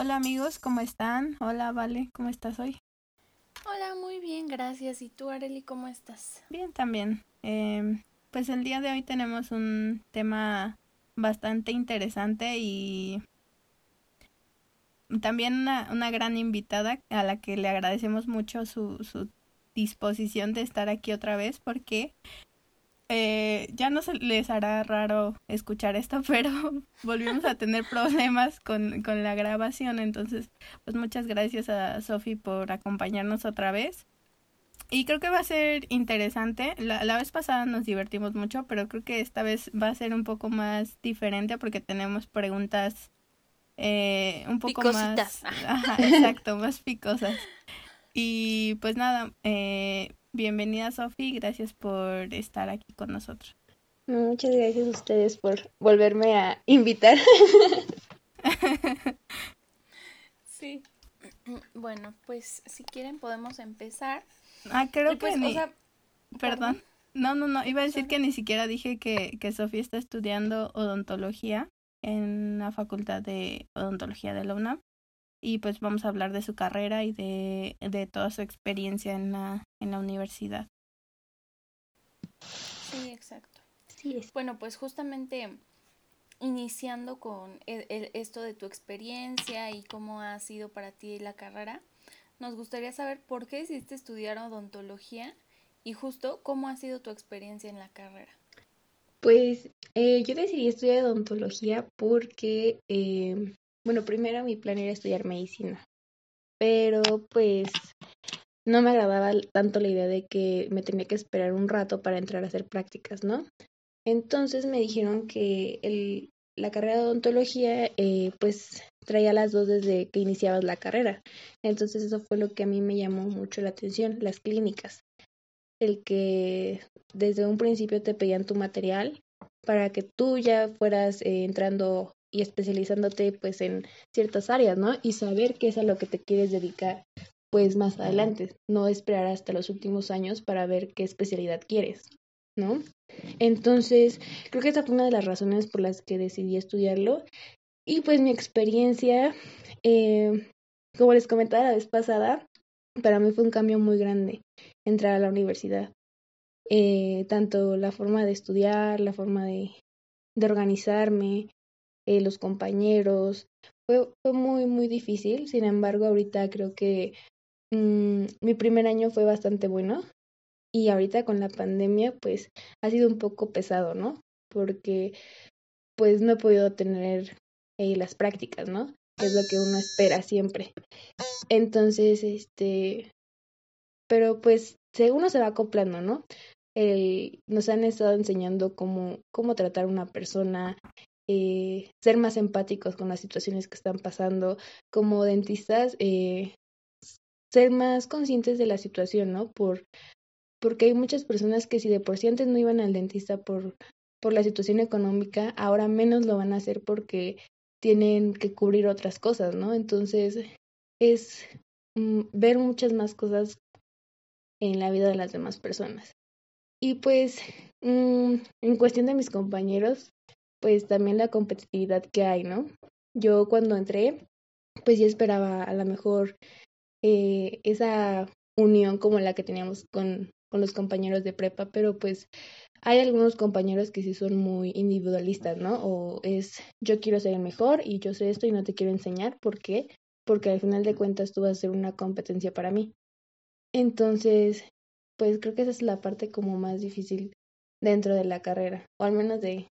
Hola amigos, ¿cómo están? Hola Vale, ¿cómo estás hoy? Hola, muy bien, gracias. ¿Y tú, Areli, cómo estás? Bien, también. Eh, pues el día de hoy tenemos un tema bastante interesante y también una, una gran invitada a la que le agradecemos mucho su, su disposición de estar aquí otra vez porque eh, ya no se les hará raro escuchar esto, pero volvimos a tener problemas con, con la grabación. Entonces, pues muchas gracias a Sofi por acompañarnos otra vez. Y creo que va a ser interesante. La, la, vez pasada nos divertimos mucho, pero creo que esta vez va a ser un poco más diferente porque tenemos preguntas eh, un poco Picositas. más... Ajá, exacto, más picosas. Y pues nada, eh, Bienvenida Sofi, gracias por estar aquí con nosotros. Muchas gracias a ustedes por volverme a invitar. sí. Bueno, pues si quieren podemos empezar. Ah, creo pues, que ni... o sea, Perdón. No, no, no, iba a decir que ni siquiera dije que, que Sofía está estudiando odontología en la Facultad de Odontología de la UNAM y pues vamos a hablar de su carrera y de, de toda su experiencia en la, en la universidad. Sí, exacto. Sí, es. Bueno, pues justamente iniciando con el, el, esto de tu experiencia y cómo ha sido para ti la carrera, nos gustaría saber por qué decidiste estudiar odontología y justo cómo ha sido tu experiencia en la carrera. Pues eh, yo decidí estudiar odontología porque eh, bueno, primero mi plan era estudiar medicina, pero pues no me agradaba tanto la idea de que me tenía que esperar un rato para entrar a hacer prácticas, ¿no? Entonces me dijeron que el, la carrera de odontología eh, pues traía las dos desde que iniciabas la carrera. Entonces eso fue lo que a mí me llamó mucho la atención, las clínicas. El que desde un principio te pedían tu material para que tú ya fueras eh, entrando y especializándote pues en ciertas áreas, ¿no? Y saber qué es a lo que te quieres dedicar pues más adelante, no esperar hasta los últimos años para ver qué especialidad quieres, ¿no? Entonces, creo que esa fue una de las razones por las que decidí estudiarlo y pues mi experiencia, eh, como les comentaba la vez pasada, para mí fue un cambio muy grande entrar a la universidad. Eh, tanto la forma de estudiar, la forma de, de organizarme, eh, los compañeros. Fue, fue muy, muy difícil. Sin embargo, ahorita creo que mmm, mi primer año fue bastante bueno. Y ahorita con la pandemia, pues ha sido un poco pesado, ¿no? Porque pues no he podido tener eh, las prácticas, ¿no? Es lo que uno espera siempre. Entonces, este, pero pues uno se va acoplando, ¿no? Nos han estado enseñando cómo, cómo tratar a una persona, eh, ser más empáticos con las situaciones que están pasando. Como dentistas, eh, ser más conscientes de la situación, ¿no? Por, porque hay muchas personas que si de por sí antes no iban al dentista por, por la situación económica, ahora menos lo van a hacer porque tienen que cubrir otras cosas, ¿no? Entonces, es mm, ver muchas más cosas en la vida de las demás personas. Y pues, mm, en cuestión de mis compañeros, pues también la competitividad que hay, ¿no? Yo cuando entré, pues sí esperaba a lo mejor eh, esa unión como la que teníamos con, con los compañeros de prepa, pero pues hay algunos compañeros que sí son muy individualistas, ¿no? O es yo quiero ser el mejor y yo sé esto y no te quiero enseñar. ¿Por qué? Porque al final de cuentas tú vas a ser una competencia para mí. Entonces, pues creo que esa es la parte como más difícil dentro de la carrera, o al menos de,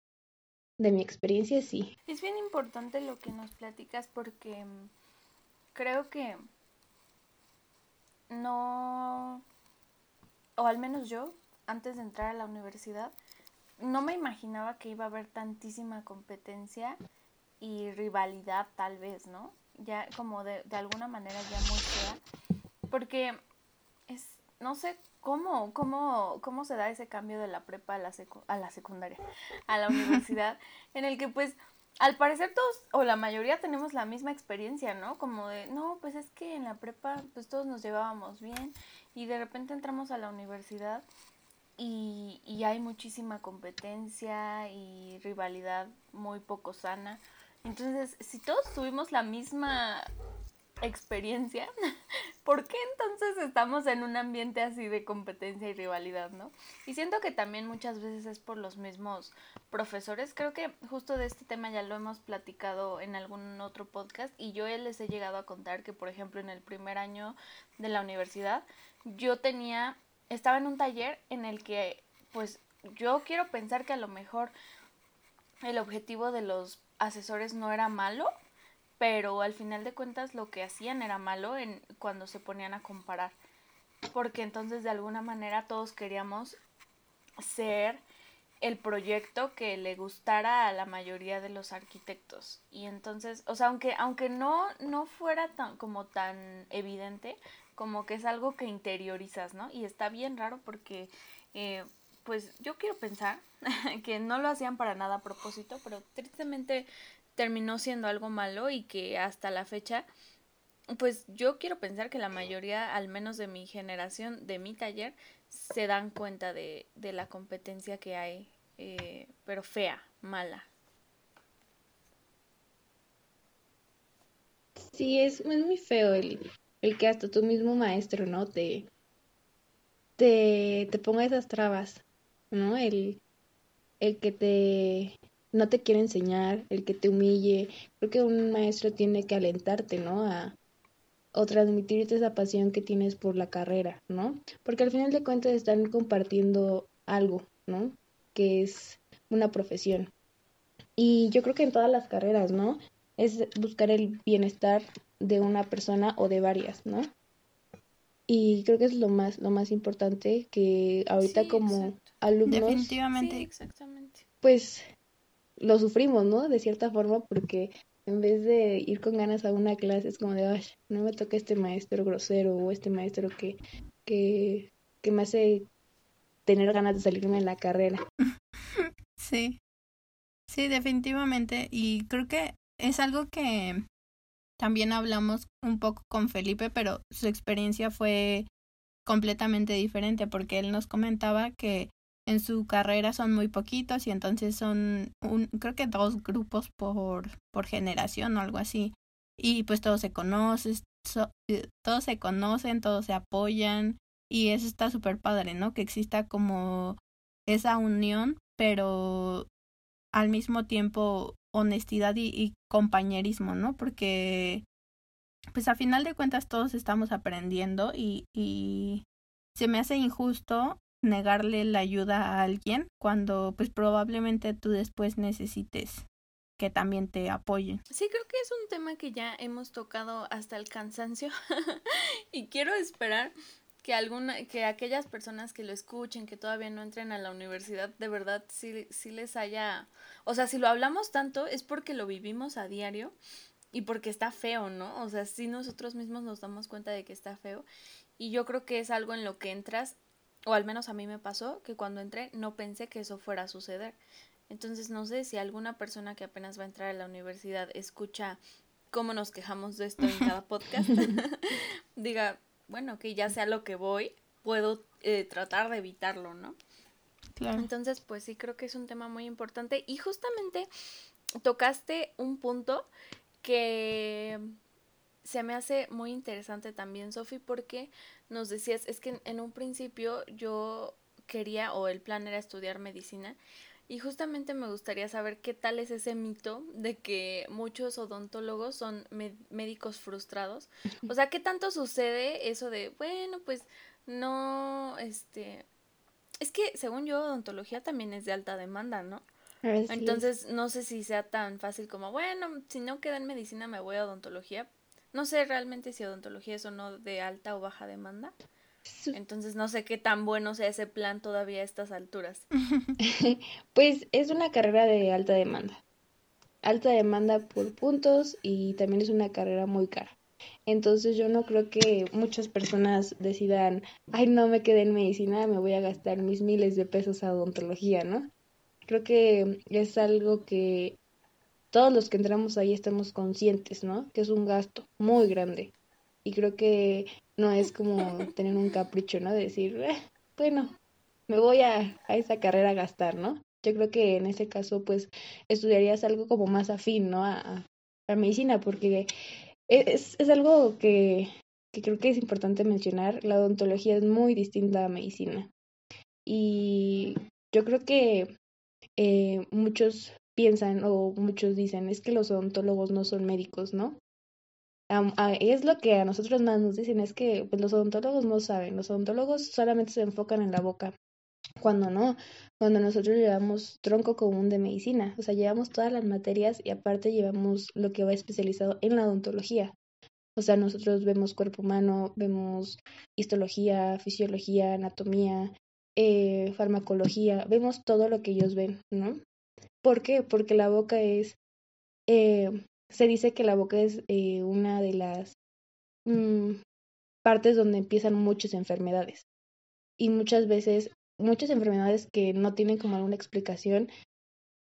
de mi experiencia, sí. Es bien importante lo que nos platicas porque creo que no, o al menos yo, antes de entrar a la universidad, no me imaginaba que iba a haber tantísima competencia y rivalidad tal vez, ¿no? ya como de, de alguna manera ya muy fea, porque es, no sé cómo, cómo, cómo se da ese cambio de la prepa a la, a la secundaria, a la universidad, en el que pues al parecer todos o la mayoría tenemos la misma experiencia, ¿no? Como de, no, pues es que en la prepa pues todos nos llevábamos bien y de repente entramos a la universidad y, y hay muchísima competencia y rivalidad muy poco sana. Entonces, si todos tuvimos la misma experiencia, ¿por qué entonces estamos en un ambiente así de competencia y rivalidad, no? Y siento que también muchas veces es por los mismos profesores. Creo que justo de este tema ya lo hemos platicado en algún otro podcast y yo les he llegado a contar que, por ejemplo, en el primer año de la universidad, yo tenía, estaba en un taller en el que, pues, yo quiero pensar que a lo mejor el objetivo de los asesores no era malo, pero al final de cuentas lo que hacían era malo en cuando se ponían a comparar porque entonces de alguna manera todos queríamos ser el proyecto que le gustara a la mayoría de los arquitectos. Y entonces o sea aunque aunque no no fuera tan como tan evidente como que es algo que interiorizas no y está bien raro porque eh, pues yo quiero pensar que no lo hacían para nada a propósito pero tristemente terminó siendo algo malo y que hasta la fecha, pues yo quiero pensar que la mayoría, al menos de mi generación, de mi taller, se dan cuenta de, de la competencia que hay, eh, pero fea, mala. Sí, es, es muy feo el, el que hasta tu mismo maestro, ¿no? Te, te, te ponga esas trabas, ¿no? El, el que te no te quiere enseñar, el que te humille. Creo que un maestro tiene que alentarte, ¿no? A, o transmitirte esa pasión que tienes por la carrera, ¿no? Porque al final de cuentas están compartiendo algo, ¿no? Que es una profesión. Y yo creo que en todas las carreras, ¿no? Es buscar el bienestar de una persona o de varias, ¿no? Y creo que es lo más, lo más importante que ahorita como alumnos. Definitivamente. exactamente. Pues lo sufrimos, ¿no? De cierta forma, porque en vez de ir con ganas a una clase es como de, ay, no me toca este maestro grosero o este maestro que, que, que me hace tener ganas de salirme en la carrera. Sí, sí, definitivamente. Y creo que es algo que también hablamos un poco con Felipe, pero su experiencia fue completamente diferente porque él nos comentaba que en su carrera son muy poquitos y entonces son un, creo que dos grupos por, por generación o algo así. Y pues todos se conocen, eh, todos se conocen, todos se apoyan y eso está súper padre, ¿no? Que exista como esa unión, pero al mismo tiempo honestidad y, y compañerismo, ¿no? Porque pues a final de cuentas todos estamos aprendiendo y, y se me hace injusto negarle la ayuda a alguien cuando pues probablemente tú después necesites que también te apoyen. Sí, creo que es un tema que ya hemos tocado hasta el cansancio y quiero esperar que alguna que aquellas personas que lo escuchen, que todavía no entren a la universidad, de verdad sí, sí les haya, o sea, si lo hablamos tanto es porque lo vivimos a diario y porque está feo, ¿no? O sea, si nosotros mismos nos damos cuenta de que está feo y yo creo que es algo en lo que entras o al menos a mí me pasó que cuando entré no pensé que eso fuera a suceder. Entonces no sé si alguna persona que apenas va a entrar a la universidad escucha cómo nos quejamos de esto en cada podcast, diga, bueno, que ya sea lo que voy, puedo eh, tratar de evitarlo, ¿no? Claro. Entonces, pues sí, creo que es un tema muy importante y justamente tocaste un punto que se me hace muy interesante también, Sofi, porque nos decías, es que en un principio yo quería o el plan era estudiar medicina y justamente me gustaría saber qué tal es ese mito de que muchos odontólogos son médicos frustrados. O sea, ¿qué tanto sucede eso de, bueno, pues no, este... Es que según yo, odontología también es de alta demanda, ¿no? Entonces, no sé si sea tan fácil como, bueno, si no queda en medicina me voy a odontología, no sé realmente si odontología es o no de alta o baja demanda. Entonces no sé qué tan bueno sea ese plan todavía a estas alturas. pues es una carrera de alta demanda. alta demanda por puntos y también es una carrera muy cara. Entonces yo no creo que muchas personas decidan, ay, no me quedé en medicina, me voy a gastar mis miles de pesos a odontología, ¿no? Creo que es algo que todos los que entramos ahí estamos conscientes, ¿no? Que es un gasto muy grande. Y creo que no es como tener un capricho, ¿no? De decir, eh, bueno, me voy a, a esa carrera a gastar, ¿no? Yo creo que en ese caso, pues, estudiarías algo como más afín, ¿no? A, a medicina, porque es, es algo que, que creo que es importante mencionar. La odontología es muy distinta a medicina. Y yo creo que eh, muchos piensan o muchos dicen es que los odontólogos no son médicos, ¿no? es lo que a nosotros más nos dicen, es que pues, los odontólogos no saben, los odontólogos solamente se enfocan en la boca, cuando no, cuando nosotros llevamos tronco común de medicina, o sea, llevamos todas las materias y aparte llevamos lo que va especializado en la odontología. O sea, nosotros vemos cuerpo humano, vemos histología, fisiología, anatomía, eh, farmacología, vemos todo lo que ellos ven, ¿no? ¿Por qué? Porque la boca es, eh, se dice que la boca es eh, una de las mm, partes donde empiezan muchas enfermedades. Y muchas veces, muchas enfermedades que no tienen como alguna explicación,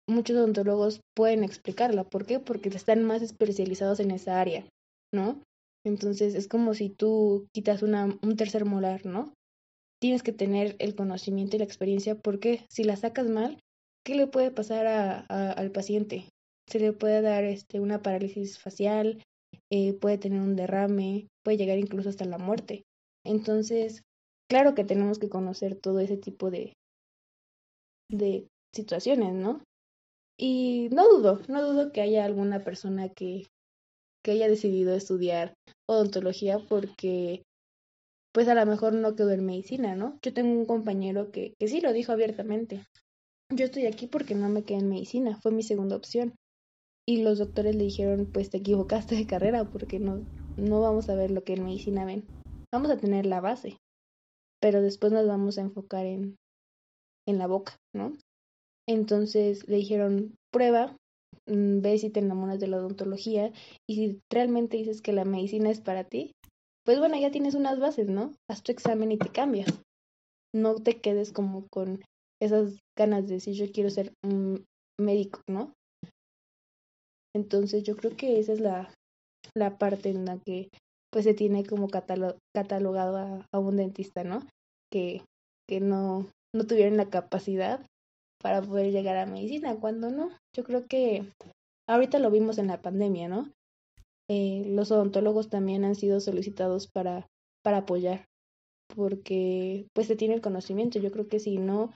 muchos odontólogos pueden explicarla. ¿Por qué? Porque están más especializados en esa área, ¿no? Entonces es como si tú quitas una, un tercer molar, ¿no? Tienes que tener el conocimiento y la experiencia porque si la sacas mal, ¿qué le puede pasar a, al paciente? Se le puede dar este, una parálisis facial, eh, puede tener un derrame, puede llegar incluso hasta la muerte. Entonces, claro que tenemos que conocer todo ese tipo de, de situaciones, ¿no? Y no dudo, no dudo que haya alguna persona que, que haya decidido estudiar odontología porque pues a lo mejor no quedó en medicina, ¿no? Yo tengo un compañero que, que sí lo dijo abiertamente yo estoy aquí porque no me quedé en medicina, fue mi segunda opción. Y los doctores le dijeron, pues te equivocaste de carrera porque no, no vamos a ver lo que en medicina ven. Vamos a tener la base, pero después nos vamos a enfocar en, en la boca, ¿no? Entonces le dijeron, prueba, mm, ve si te enamoras de la odontología y si realmente dices que la medicina es para ti, pues bueno, ya tienes unas bases, ¿no? Haz tu examen y te cambias. No te quedes como con esas ganas de decir yo quiero ser un médico, ¿no? Entonces yo creo que esa es la, la parte en la que pues se tiene como catalogado a, un dentista, ¿no? Que, que no, no tuvieron la capacidad para poder llegar a medicina, cuando no. Yo creo que ahorita lo vimos en la pandemia, ¿no? Eh, los odontólogos también han sido solicitados para, para apoyar, porque pues se tiene el conocimiento. Yo creo que si no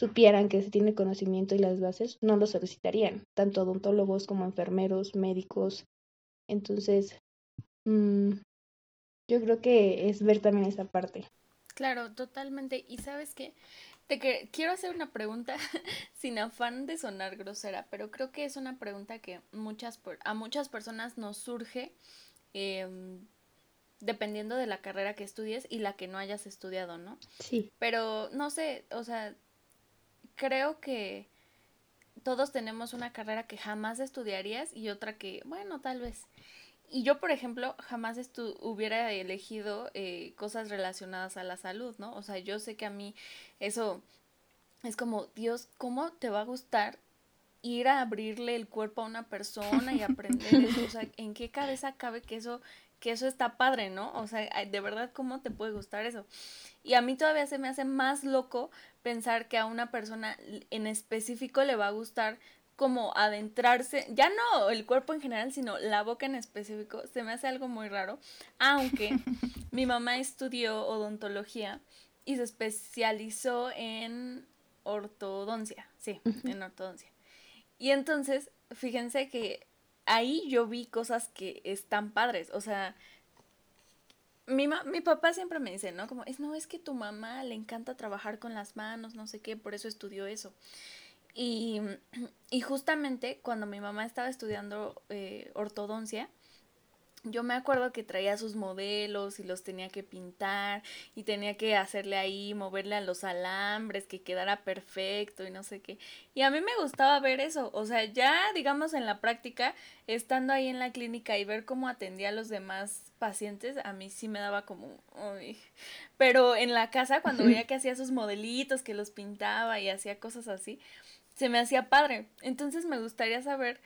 supieran que se tiene conocimiento y las bases, no lo solicitarían, tanto odontólogos como enfermeros, médicos. Entonces, mmm, yo creo que es ver también esa parte. Claro, totalmente. Y sabes qué, te que quiero hacer una pregunta sin afán de sonar grosera, pero creo que es una pregunta que muchas a muchas personas nos surge eh, dependiendo de la carrera que estudies y la que no hayas estudiado, ¿no? Sí. Pero no sé, o sea, creo que todos tenemos una carrera que jamás estudiarías y otra que, bueno, tal vez. Y yo, por ejemplo, jamás hubiera elegido eh, cosas relacionadas a la salud, ¿no? O sea, yo sé que a mí eso es como, Dios, ¿cómo te va a gustar ir a abrirle el cuerpo a una persona y aprender eso? O sea, ¿en qué cabeza cabe que eso, que eso está padre, ¿no? O sea, de verdad, ¿cómo te puede gustar eso? Y a mí todavía se me hace más loco pensar que a una persona en específico le va a gustar como adentrarse, ya no el cuerpo en general, sino la boca en específico, se me hace algo muy raro, aunque mi mamá estudió odontología y se especializó en ortodoncia, sí, en ortodoncia. Y entonces, fíjense que ahí yo vi cosas que están padres, o sea, mi, mi papá siempre me dice, ¿no? Como, es, no, es que tu mamá le encanta trabajar con las manos, no sé qué, por eso estudió eso. Y, y justamente cuando mi mamá estaba estudiando eh, ortodoncia, yo me acuerdo que traía sus modelos y los tenía que pintar y tenía que hacerle ahí, moverle a los alambres, que quedara perfecto y no sé qué. Y a mí me gustaba ver eso, o sea, ya digamos en la práctica, estando ahí en la clínica y ver cómo atendía a los demás pacientes, a mí sí me daba como... Uy. Pero en la casa, cuando veía que hacía sus modelitos, que los pintaba y hacía cosas así, se me hacía padre. Entonces me gustaría saber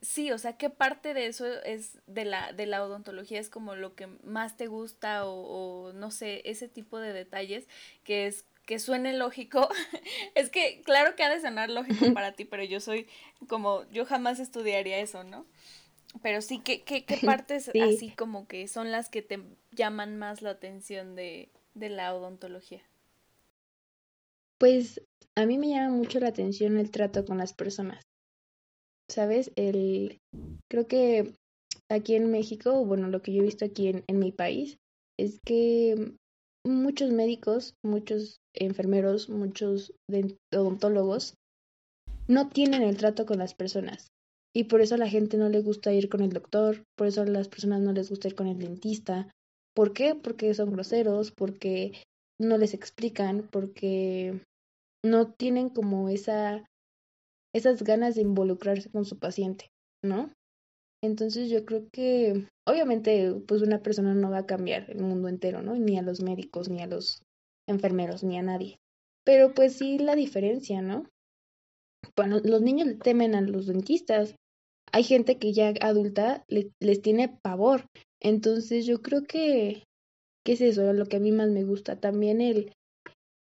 sí, o sea, ¿qué parte de eso es de la, de la odontología es como lo que más te gusta o, no sé, ese tipo de detalles que es que suene lógico. es que claro que ha de sonar lógico para ti, pero yo soy como, yo jamás estudiaría eso, ¿no? Pero sí, ¿qué, qué, qué partes así como que son las que te llaman más la atención de, de la odontología? Pues a mí me llama mucho la atención el trato con las personas. ¿Sabes? El, creo que aquí en México, bueno, lo que yo he visto aquí en, en mi país, es que muchos médicos, muchos enfermeros, muchos odontólogos no tienen el trato con las personas. Y por eso a la gente no le gusta ir con el doctor, por eso a las personas no les gusta ir con el dentista. ¿Por qué? Porque son groseros, porque no les explican, porque no tienen como esa esas ganas de involucrarse con su paciente, ¿no? Entonces yo creo que obviamente pues una persona no va a cambiar el mundo entero, ¿no? Ni a los médicos, ni a los enfermeros, ni a nadie. Pero pues sí la diferencia, ¿no? Bueno, los niños le temen a los dentistas. Hay gente que ya adulta les tiene pavor. Entonces yo creo que, ¿qué es eso? Lo que a mí más me gusta. También el,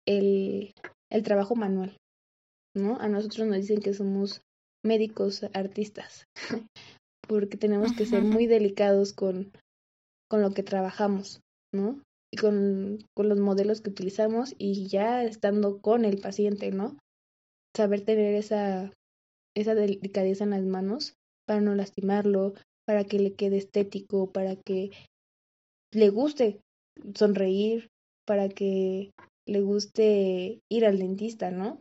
el, el trabajo manual. ¿No? A nosotros nos dicen que somos médicos artistas, porque tenemos que ser muy delicados con, con lo que trabajamos, ¿no? Y con, con los modelos que utilizamos y ya estando con el paciente, ¿no? Saber tener esa, esa delicadeza en las manos para no lastimarlo, para que le quede estético, para que le guste sonreír, para que le guste ir al dentista, ¿no?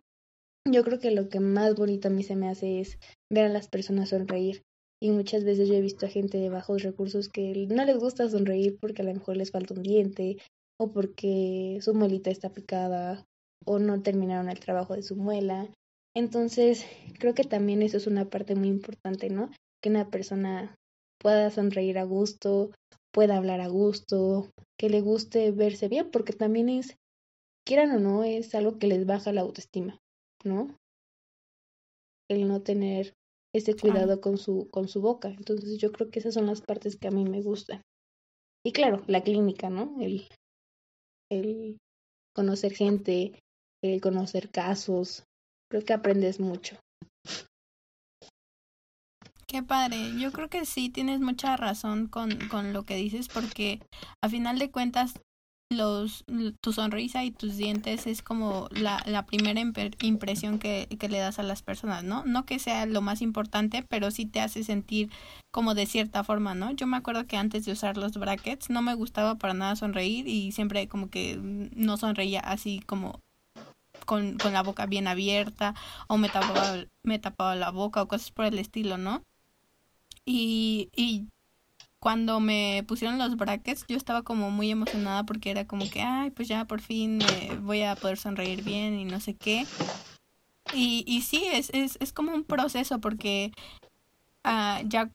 Yo creo que lo que más bonito a mí se me hace es ver a las personas sonreír. Y muchas veces yo he visto a gente de bajos recursos que no les gusta sonreír porque a lo mejor les falta un diente o porque su muelita está picada o no terminaron el trabajo de su muela. Entonces, creo que también eso es una parte muy importante, ¿no? Que una persona pueda sonreír a gusto, pueda hablar a gusto, que le guste verse bien, porque también es, quieran o no, es algo que les baja la autoestima. ¿No? El no tener ese cuidado con su, con su boca. Entonces yo creo que esas son las partes que a mí me gustan. Y claro, la clínica, ¿no? El, el conocer gente, el conocer casos. Creo que aprendes mucho. Qué padre. Yo creo que sí tienes mucha razón con, con lo que dices porque a final de cuentas tu sonrisa y tus dientes es como la, la primera impresión que, que, le das a las personas, ¿no? No que sea lo más importante, pero sí te hace sentir como de cierta forma, ¿no? Yo me acuerdo que antes de usar los brackets no me gustaba para nada sonreír y siempre como que no sonreía así como con, con la boca bien abierta o me tapaba, me tapaba la boca o cosas por el estilo, ¿no? Y, y cuando me pusieron los brackets, yo estaba como muy emocionada porque era como que, ay, pues ya por fin voy a poder sonreír bien y no sé qué. Y, y sí, es, es, es como un proceso porque uh, ya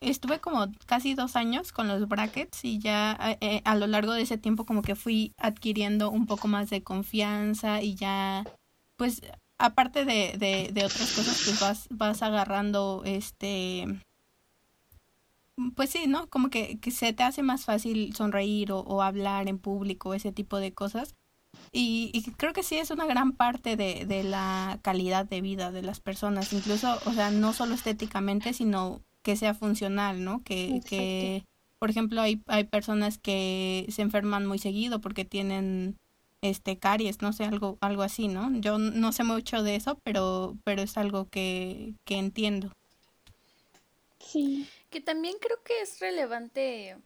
estuve como casi dos años con los brackets y ya eh, eh, a lo largo de ese tiempo como que fui adquiriendo un poco más de confianza y ya, pues aparte de, de, de otras cosas, pues vas, vas agarrando este pues sí, ¿no? Como que, que se te hace más fácil sonreír o, o hablar en público, ese tipo de cosas. Y, y, creo que sí es una gran parte de, de la calidad de vida de las personas, incluso, o sea, no solo estéticamente, sino que sea funcional, ¿no? Que, que por ejemplo, hay, hay personas que se enferman muy seguido porque tienen este caries, no sé, algo, algo así, ¿no? Yo no sé mucho de eso, pero, pero es algo que, que entiendo. Sí. Que también creo que es relevante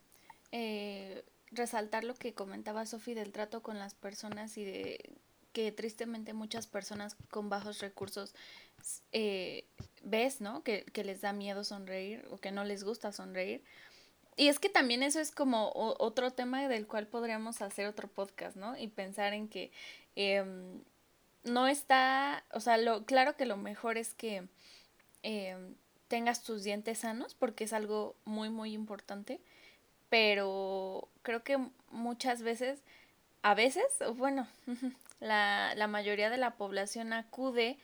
eh, resaltar lo que comentaba Sofi del trato con las personas y de que tristemente muchas personas con bajos recursos eh, ves, ¿no? Que, que, les da miedo sonreír o que no les gusta sonreír. y es que también eso es como otro tema del cual podríamos hacer otro podcast, ¿no? Y pensar en que em, no está, o sea, lo, claro que lo mejor es que em, tengas tus dientes sanos porque es algo muy, muy importante, pero creo que muchas veces, a veces, bueno, la, la mayoría de la población acude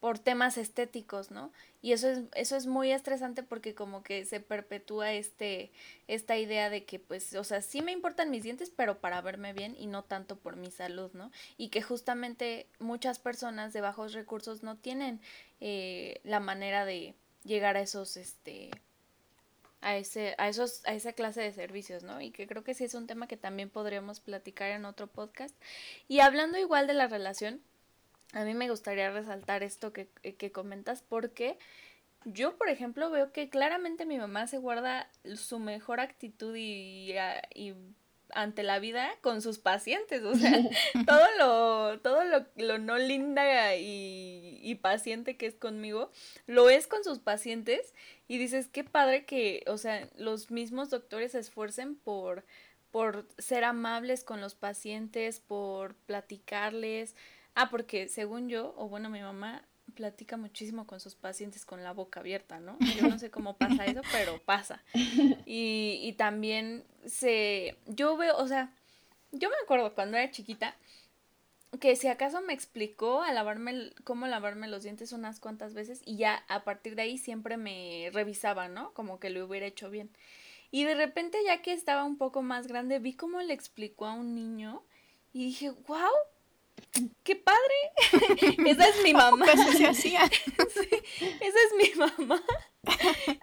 por temas estéticos, ¿no? Y eso es, eso es muy estresante porque como que se perpetúa este, esta idea de que pues, o sea, sí me importan mis dientes, pero para verme bien y no tanto por mi salud, ¿no? Y que justamente muchas personas de bajos recursos no tienen eh, la manera de llegar a esos, este, a ese, a esos, a esa clase de servicios, ¿no? Y que creo que sí es un tema que también podríamos platicar en otro podcast. Y hablando igual de la relación, a mí me gustaría resaltar esto que, que comentas porque yo, por ejemplo, veo que claramente mi mamá se guarda su mejor actitud y, y ante la vida con sus pacientes, o sea, todo lo, todo lo, lo no linda y, y, paciente que es conmigo, lo es con sus pacientes y dices, qué padre que, o sea, los mismos doctores se esfuercen por, por ser amables con los pacientes, por platicarles, Ah, porque según yo, o bueno, mi mamá platica muchísimo con sus pacientes con la boca abierta, ¿no? Yo no sé cómo pasa eso, pero pasa. Y, también se, yo veo, o sea, yo me acuerdo cuando era chiquita que si acaso me explicó a lavarme cómo lavarme los dientes unas cuantas veces y ya a partir de ahí siempre me revisaba, ¿no? Como que lo hubiera hecho bien. Y de repente ya que estaba un poco más grande vi cómo le explicó a un niño y dije, "Wow, ¡Qué padre! esa es mi mamá. se hacía. esa es mi mamá.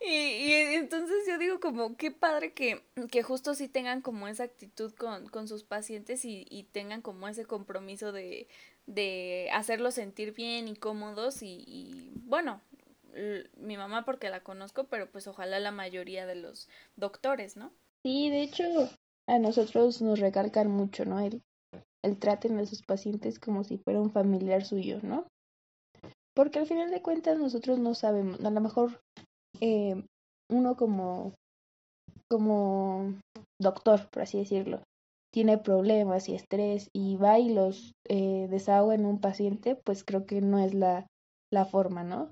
Y, entonces yo digo como, qué padre que, que justo sí tengan como esa actitud con, con sus pacientes y, y, tengan como ese compromiso de, de hacerlos sentir bien y cómodos y, y bueno, mi mamá porque la conozco, pero pues ojalá la mayoría de los doctores, ¿no? Sí, de hecho a nosotros nos recalcan mucho, ¿no? El, el traten a sus pacientes como si fuera un familiar suyo, ¿no? Porque al final de cuentas nosotros no sabemos, a lo mejor eh, uno como, como doctor, por así decirlo, tiene problemas y estrés y va y los eh, desahoga en un paciente, pues creo que no es la, la forma, ¿no?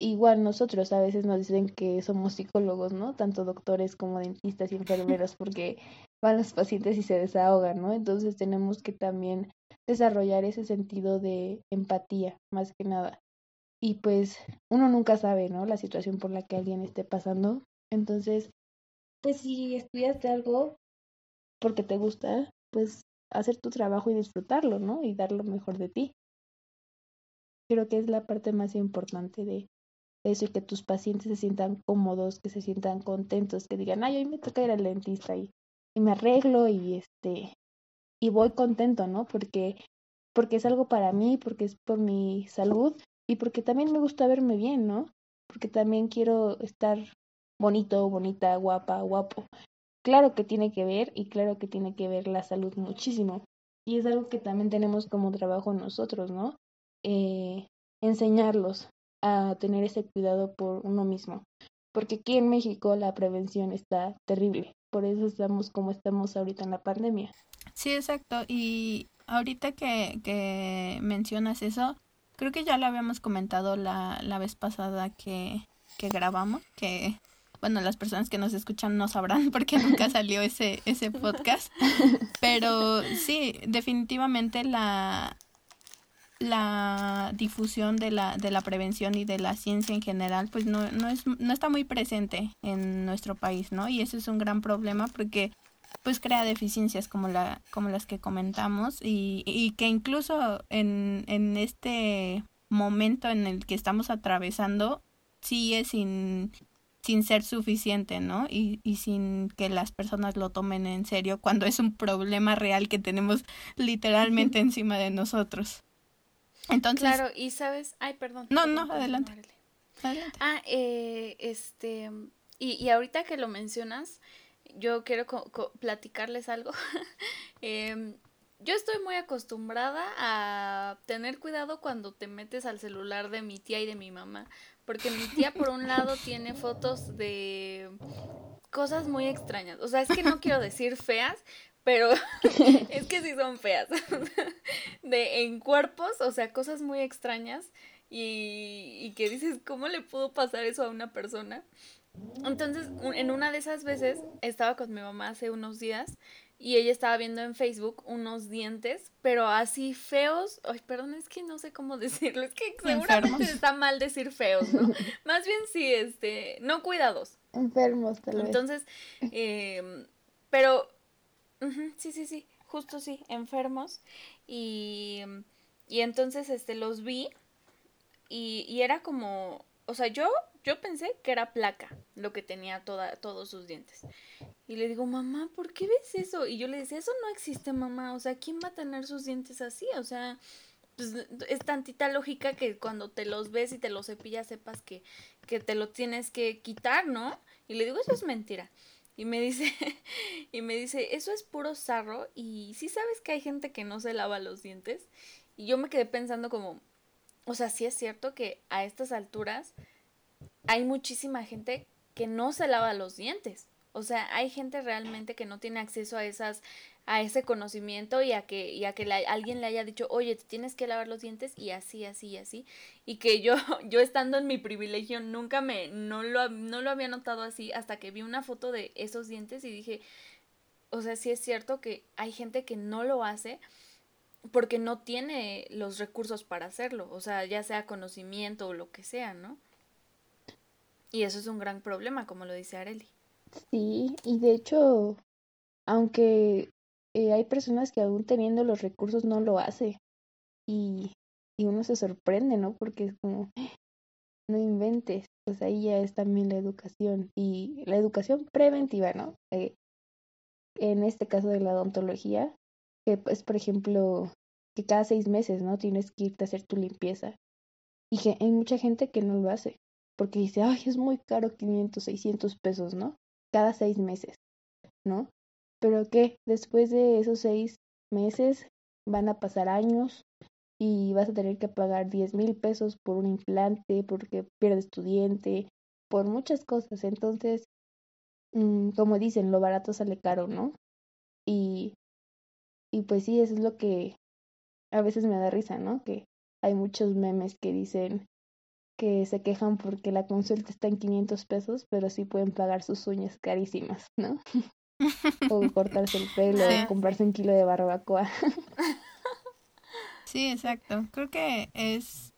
Igual nosotros a veces nos dicen que somos psicólogos, ¿no? Tanto doctores como dentistas y enfermeros, porque van los pacientes y se desahogan, ¿no? Entonces tenemos que también desarrollar ese sentido de empatía, más que nada. Y pues uno nunca sabe, ¿no? La situación por la que alguien esté pasando. Entonces, pues si estudiaste algo porque te gusta, pues hacer tu trabajo y disfrutarlo, ¿no? Y dar lo mejor de ti. Creo que es la parte más importante de eso y que tus pacientes se sientan cómodos, que se sientan contentos, que digan, ay, hoy me toca ir al dentista y y me arreglo y este y voy contento, ¿no? Porque porque es algo para mí, porque es por mi salud y porque también me gusta verme bien, ¿no? Porque también quiero estar bonito, bonita, guapa, guapo. Claro que tiene que ver y claro que tiene que ver la salud muchísimo. Y es algo que también tenemos como trabajo nosotros, ¿no? Eh, enseñarlos a tener ese cuidado por uno mismo. Porque aquí en México la prevención está terrible por eso estamos como estamos ahorita en la pandemia. Sí, exacto. Y ahorita que, que mencionas eso, creo que ya lo habíamos comentado la, la vez pasada que, que grabamos, que bueno, las personas que nos escuchan no sabrán porque nunca salió ese, ese podcast. Pero sí, definitivamente la, la difusión de la, de la prevención y de la ciencia en general, pues no, no, es, no está muy presente en nuestro país, ¿no? Y eso es un gran problema porque pues crea deficiencias como, la, como las que comentamos y, y que incluso en, en este momento en el que estamos atravesando sigue sin, sin ser suficiente, ¿no? Y, y sin que las personas lo tomen en serio cuando es un problema real que tenemos literalmente encima de nosotros. Entonces. Claro, y sabes. Ay, perdón. No, no, adelante. adelante. Ah, eh, este. Y, y ahorita que lo mencionas, yo quiero platicarles algo. eh, yo estoy muy acostumbrada a tener cuidado cuando te metes al celular de mi tía y de mi mamá. Porque mi tía, por un lado, tiene fotos de cosas muy extrañas. O sea, es que no quiero decir feas, pero es que sí son feas. de en cuerpos, o sea, cosas muy extrañas y, y que dices, ¿cómo le pudo pasar eso a una persona? Entonces, en una de esas veces estaba con mi mamá hace unos días y ella estaba viendo en Facebook unos dientes, pero así feos. Ay, perdón, es que no sé cómo decirlo. Es que seguramente está mal decir feos, ¿no? Más bien sí, este, no cuidados. Enfermos, tal vez. Entonces, eh, pero, sí, sí, sí, justo sí, enfermos. Y, y entonces, este, los vi y, y era como, o sea, yo yo pensé que era placa lo que tenía toda, todos sus dientes. Y le digo, mamá, ¿por qué ves eso? Y yo le decía, eso no existe, mamá. O sea, ¿quién va a tener sus dientes así? O sea, pues es tantita lógica que cuando te los ves y te los cepillas sepas que, que te lo tienes que quitar, ¿no? Y le digo, eso es mentira. Y me dice, y me dice, eso es puro sarro. Y sí sabes que hay gente que no se lava los dientes. Y yo me quedé pensando como, o sea, sí es cierto que a estas alturas hay muchísima gente que no se lava los dientes. O sea, hay gente realmente que no tiene acceso a esas a ese conocimiento y a que, y a que alguien le haya dicho, oye, te tienes que lavar los dientes y así, así, así. Y que yo, yo estando en mi privilegio, nunca me, no lo, no lo había notado así hasta que vi una foto de esos dientes y dije, o sea, sí es cierto que hay gente que no lo hace porque no tiene los recursos para hacerlo, o sea, ya sea conocimiento o lo que sea, ¿no? Y eso es un gran problema, como lo dice Areli. Sí, y de hecho, aunque eh, hay personas que aún teniendo los recursos no lo hace. Y, y uno se sorprende, ¿no? Porque es como, no inventes. Pues ahí ya es también la educación. Y la educación preventiva, ¿no? Eh, en este caso de la odontología, que es, pues, por ejemplo, que cada seis meses, ¿no? Tienes que irte a hacer tu limpieza. Y que hay mucha gente que no lo hace porque dice, ay, es muy caro 500, 600 pesos, ¿no? Cada seis meses, ¿no? Pero que después de esos seis meses van a pasar años y vas a tener que pagar 10 mil pesos por un implante, porque pierdes tu diente, por muchas cosas. Entonces, mm, como dicen, lo barato sale caro, ¿no? Y, y pues sí, eso es lo que a veces me da risa, ¿no? Que hay muchos memes que dicen, que se quejan porque la consulta está en 500 pesos, pero sí pueden pagar sus uñas carísimas, ¿no? o cortarse el pelo, o comprarse un kilo de barbacoa. sí, exacto. Creo que es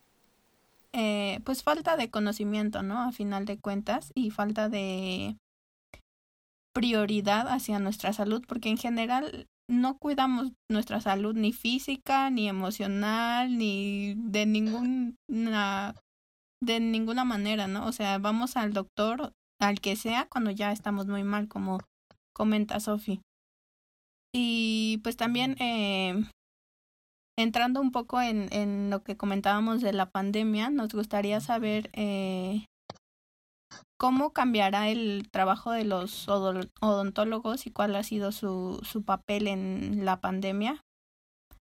eh, pues falta de conocimiento, ¿no? A final de cuentas, y falta de prioridad hacia nuestra salud, porque en general no cuidamos nuestra salud ni física, ni emocional, ni de ninguna de ninguna manera, ¿no? O sea, vamos al doctor, al que sea, cuando ya estamos muy mal, como comenta Sofi. Y pues también eh, entrando un poco en, en lo que comentábamos de la pandemia, nos gustaría saber eh, cómo cambiará el trabajo de los odontólogos y cuál ha sido su, su papel en la pandemia.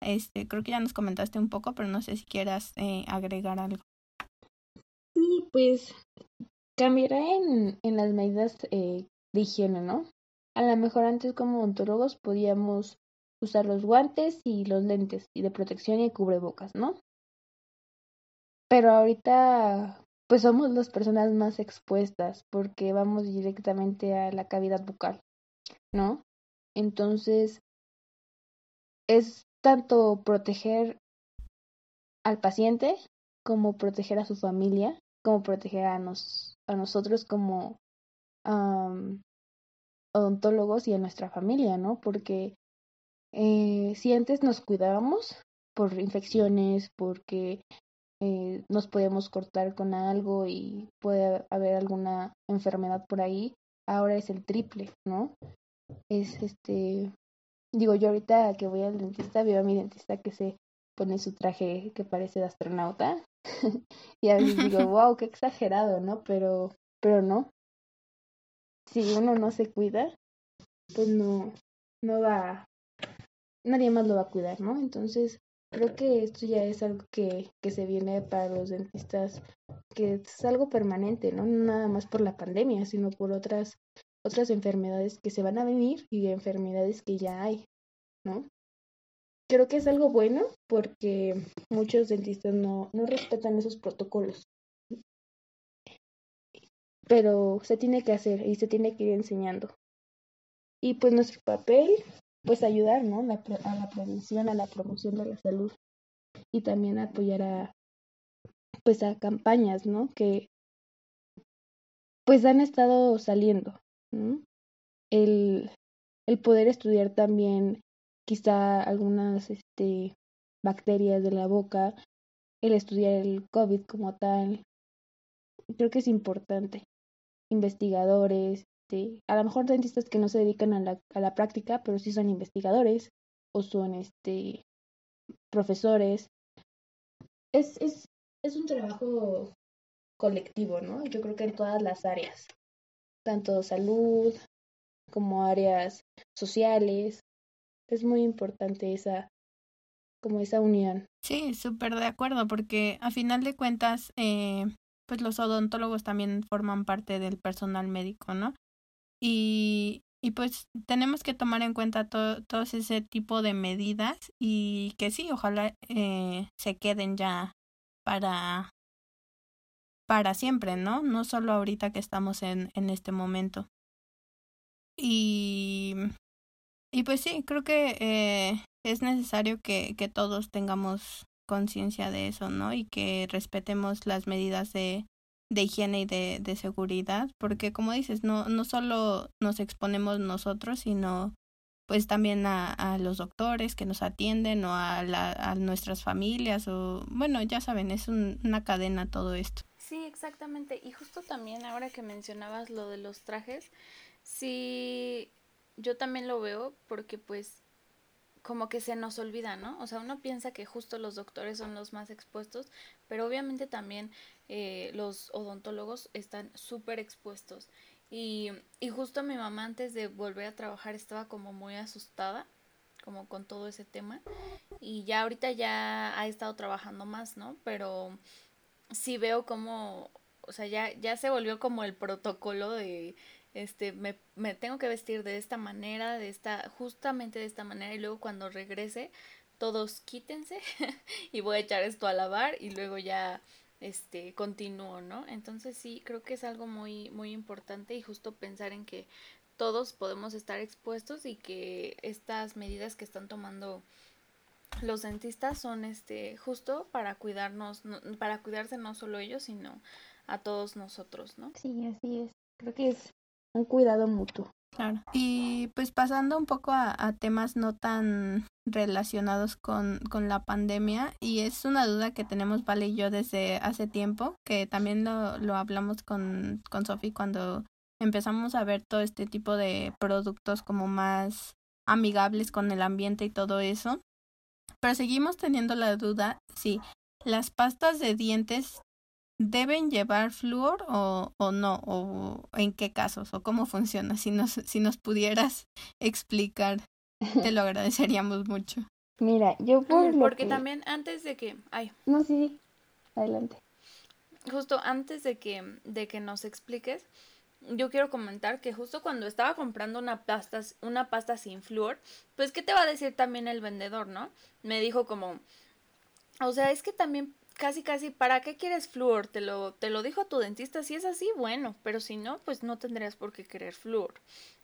Este, creo que ya nos comentaste un poco, pero no sé si quieras eh, agregar algo. Pues cambiará en, en las medidas eh, de higiene, ¿no? A lo mejor antes como odontólogos podíamos usar los guantes y los lentes y de protección y cubrebocas, ¿no? Pero ahorita pues somos las personas más expuestas porque vamos directamente a la cavidad bucal, ¿no? Entonces es tanto proteger al paciente como proteger a su familia, como proteger a, nos, a nosotros como odontólogos y a nuestra familia, ¿no? Porque eh, si antes nos cuidábamos por infecciones, porque eh, nos podemos cortar con algo y puede haber alguna enfermedad por ahí, ahora es el triple, ¿no? Es este, digo yo ahorita que voy al dentista, veo a mi dentista que se pone su traje que parece de astronauta y a veces digo, wow, qué exagerado, ¿no? Pero, pero no. Si uno no se cuida, pues no, no va, nadie más lo va a cuidar, ¿no? Entonces, creo que esto ya es algo que, que se viene para los dentistas, que es algo permanente, ¿no? No nada más por la pandemia, sino por otras otras enfermedades que se van a venir y enfermedades que ya hay, ¿no? Creo que es algo bueno porque muchos dentistas no, no respetan esos protocolos. Pero se tiene que hacer y se tiene que ir enseñando. Y pues nuestro papel, pues ayudar, ¿no? a la prevención, a la promoción de la salud y también apoyar a, pues a campañas, ¿no? Que pues han estado saliendo. El, el poder estudiar también quizá algunas este, bacterias de la boca, el estudiar el COVID como tal, creo que es importante. Investigadores, este, a lo mejor dentistas que no se dedican a la, a la práctica, pero sí son investigadores o son este profesores. Es, es, es un trabajo colectivo, ¿no? Yo creo que en todas las áreas, tanto salud como áreas sociales, es muy importante esa como esa unión. Sí, súper de acuerdo, porque a final de cuentas, eh, pues los odontólogos también forman parte del personal médico, ¿no? Y, y pues tenemos que tomar en cuenta todo, todo ese tipo de medidas y que sí, ojalá eh, se queden ya para para siempre, ¿no? No solo ahorita que estamos en, en este momento. Y, y pues sí, creo que eh, es necesario que, que todos tengamos conciencia de eso, ¿no? Y que respetemos las medidas de, de higiene y de, de seguridad, porque como dices, no, no solo nos exponemos nosotros, sino pues también a, a los doctores que nos atienden o a, la, a nuestras familias o bueno, ya saben, es una cadena todo esto. Sí, exactamente. Y justo también ahora que mencionabas lo de los trajes, sí, yo también lo veo porque pues como que se nos olvida, ¿no? O sea, uno piensa que justo los doctores son los más expuestos, pero obviamente también eh, los odontólogos están súper expuestos. Y, y justo mi mamá antes de volver a trabajar estaba como muy asustada, como con todo ese tema. Y ya ahorita ya ha estado trabajando más, ¿no? Pero sí veo como, o sea, ya, ya se volvió como el protocolo de este, me, me tengo que vestir de esta manera, de esta, justamente de esta manera, y luego cuando regrese, todos quítense y voy a echar esto a lavar y luego ya este continúo, ¿no? Entonces sí, creo que es algo muy muy importante y justo pensar en que todos podemos estar expuestos y que estas medidas que están tomando los dentistas son este justo para cuidarnos, para cuidarse no solo ellos, sino a todos nosotros, ¿no? Sí, así es. Creo que es un cuidado mutuo. Claro. Y pues pasando un poco a, temas no tan relacionados con, con, la pandemia, y es una duda que tenemos Vale y yo desde hace tiempo, que también lo, lo hablamos con, con Sofi cuando empezamos a ver todo este tipo de productos como más amigables con el ambiente y todo eso. Pero seguimos teniendo la duda si las pastas de dientes deben llevar flúor o, o no, o en qué casos, o cómo funciona. Si nos, si nos pudieras explicar, te lo agradeceríamos mucho. Mira, yo por Porque también antes de que... Ay. No, sí, sí. Adelante. Justo antes de que, de que nos expliques, yo quiero comentar que justo cuando estaba comprando una pasta, una pasta sin flúor, pues qué te va a decir también el vendedor, ¿no? Me dijo como, o sea, es que también casi casi, ¿para qué quieres flúor? Te lo, te lo dijo tu dentista, si es así, bueno, pero si no, pues no tendrías por qué querer flúor.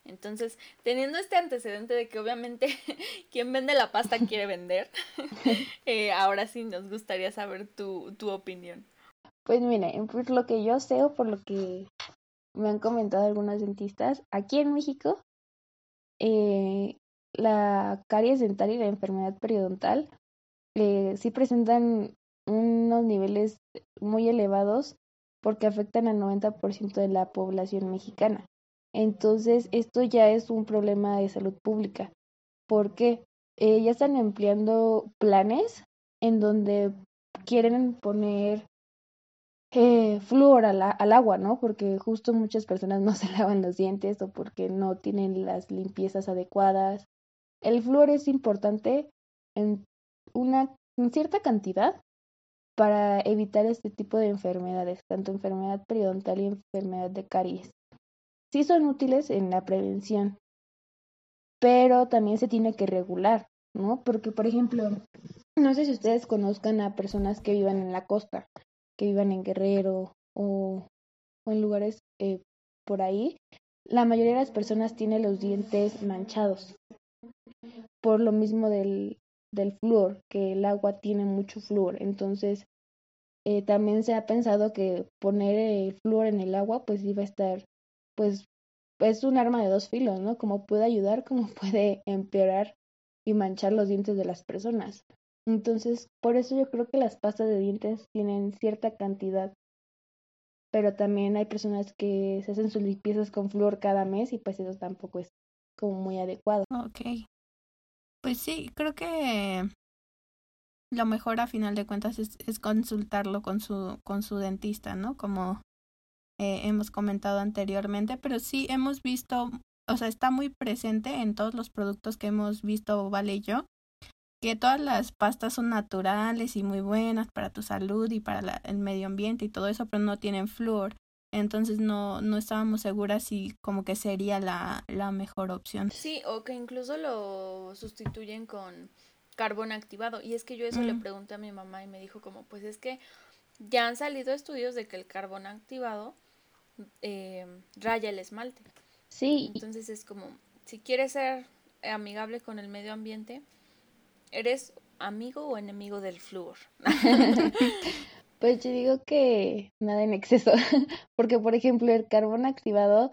Entonces, teniendo este antecedente de que obviamente quien vende la pasta quiere vender, eh, ahora sí nos gustaría saber tu, tu opinión. Pues mira, por lo que yo sé o por lo que me han comentado algunos dentistas, aquí en México, eh, la caries dental y la enfermedad periodontal eh, sí presentan unos niveles muy elevados porque afectan al 90% de la población mexicana. Entonces, esto ya es un problema de salud pública. porque eh, ya están empleando planes en donde quieren poner eh, flúor al, al agua, ¿no? Porque justo muchas personas no se lavan los dientes o porque no tienen las limpiezas adecuadas. El flúor es importante en una en cierta cantidad para evitar este tipo de enfermedades, tanto enfermedad periodontal y enfermedad de caries. sí son útiles en la prevención, pero también se tiene que regular, ¿no? Porque, por ejemplo, no sé si ustedes conozcan a personas que vivan en la costa, que vivan en Guerrero o, en lugares eh, por ahí. La mayoría de las personas tiene los dientes manchados por lo mismo del, del flúor, que el agua tiene mucho flúor. Entonces, eh, también se ha pensado que poner el flúor en el agua, pues iba a estar, pues, es un arma de dos filos, ¿no? Como puede ayudar, como puede empeorar y manchar los dientes de las personas. Entonces, por eso yo creo que las pastas de dientes tienen cierta cantidad. Pero también hay personas que se hacen sus limpiezas con flúor cada mes y pues eso tampoco es como muy adecuado. Ok. Pues sí, creo que lo mejor a final de cuentas es, consultarlo con su, con su dentista, ¿no? Como eh, hemos comentado anteriormente, pero sí hemos visto, o sea, está muy presente en todos los productos que hemos visto, Vale y yo, que todas las pastas son naturales y muy buenas para tu salud y para la, el medio ambiente y todo eso, pero no tienen flúor. Entonces no, no estábamos seguras si como que sería la, la mejor opción. Sí, o que incluso lo sustituyen con carbón activado. Y es que yo eso le Mm. pregunté a mi mamá y me dijo como, pues es que ya han salido estudios de que el carbón activado eh, raya el esmalte. Sí, Entonces es como, si quieres ser amigable con el medio ambiente, ¿eres amigo o enemigo del flúor? Pues yo digo que nada en exceso, porque por ejemplo el carbón activado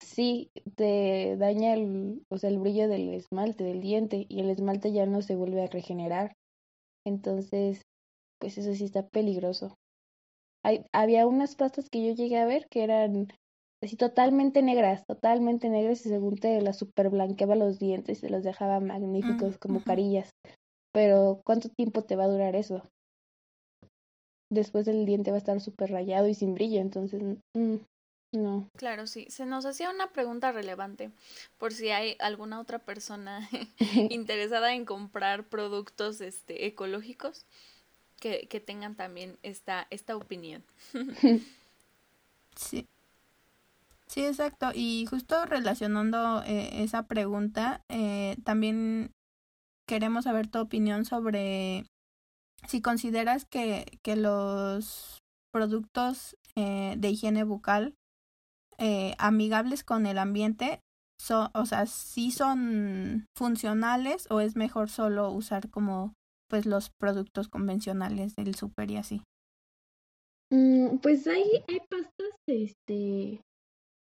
sí te daña el, o sea, el brillo del esmalte, del diente, y el esmalte ya no se vuelve a regenerar. Entonces, pues eso sí está peligroso. Hay, había unas pastas que yo llegué a ver que eran así totalmente negras, totalmente negras y según te las super blanqueaba los dientes y te los dejaba magníficos como ujú. carillas. Pero ¿cuánto tiempo te va a durar eso? Después el diente va a estar súper rayado y sin brillo, entonces mm, no. Claro, sí. Se nos hacía una pregunta relevante por si hay alguna otra persona interesada en comprar productos este, ecológicos que, que tengan también esta, esta opinión. Sí. Sí, exacto. Y justo relacionando eh, esa pregunta, eh, también queremos saber tu opinión sobre si consideras que, que los productos eh, de higiene bucal eh, amigables con el ambiente son, o sea, si son funcionales o es mejor solo usar como pues los productos convencionales del súper y así. Mm, pues hay, hay pastas este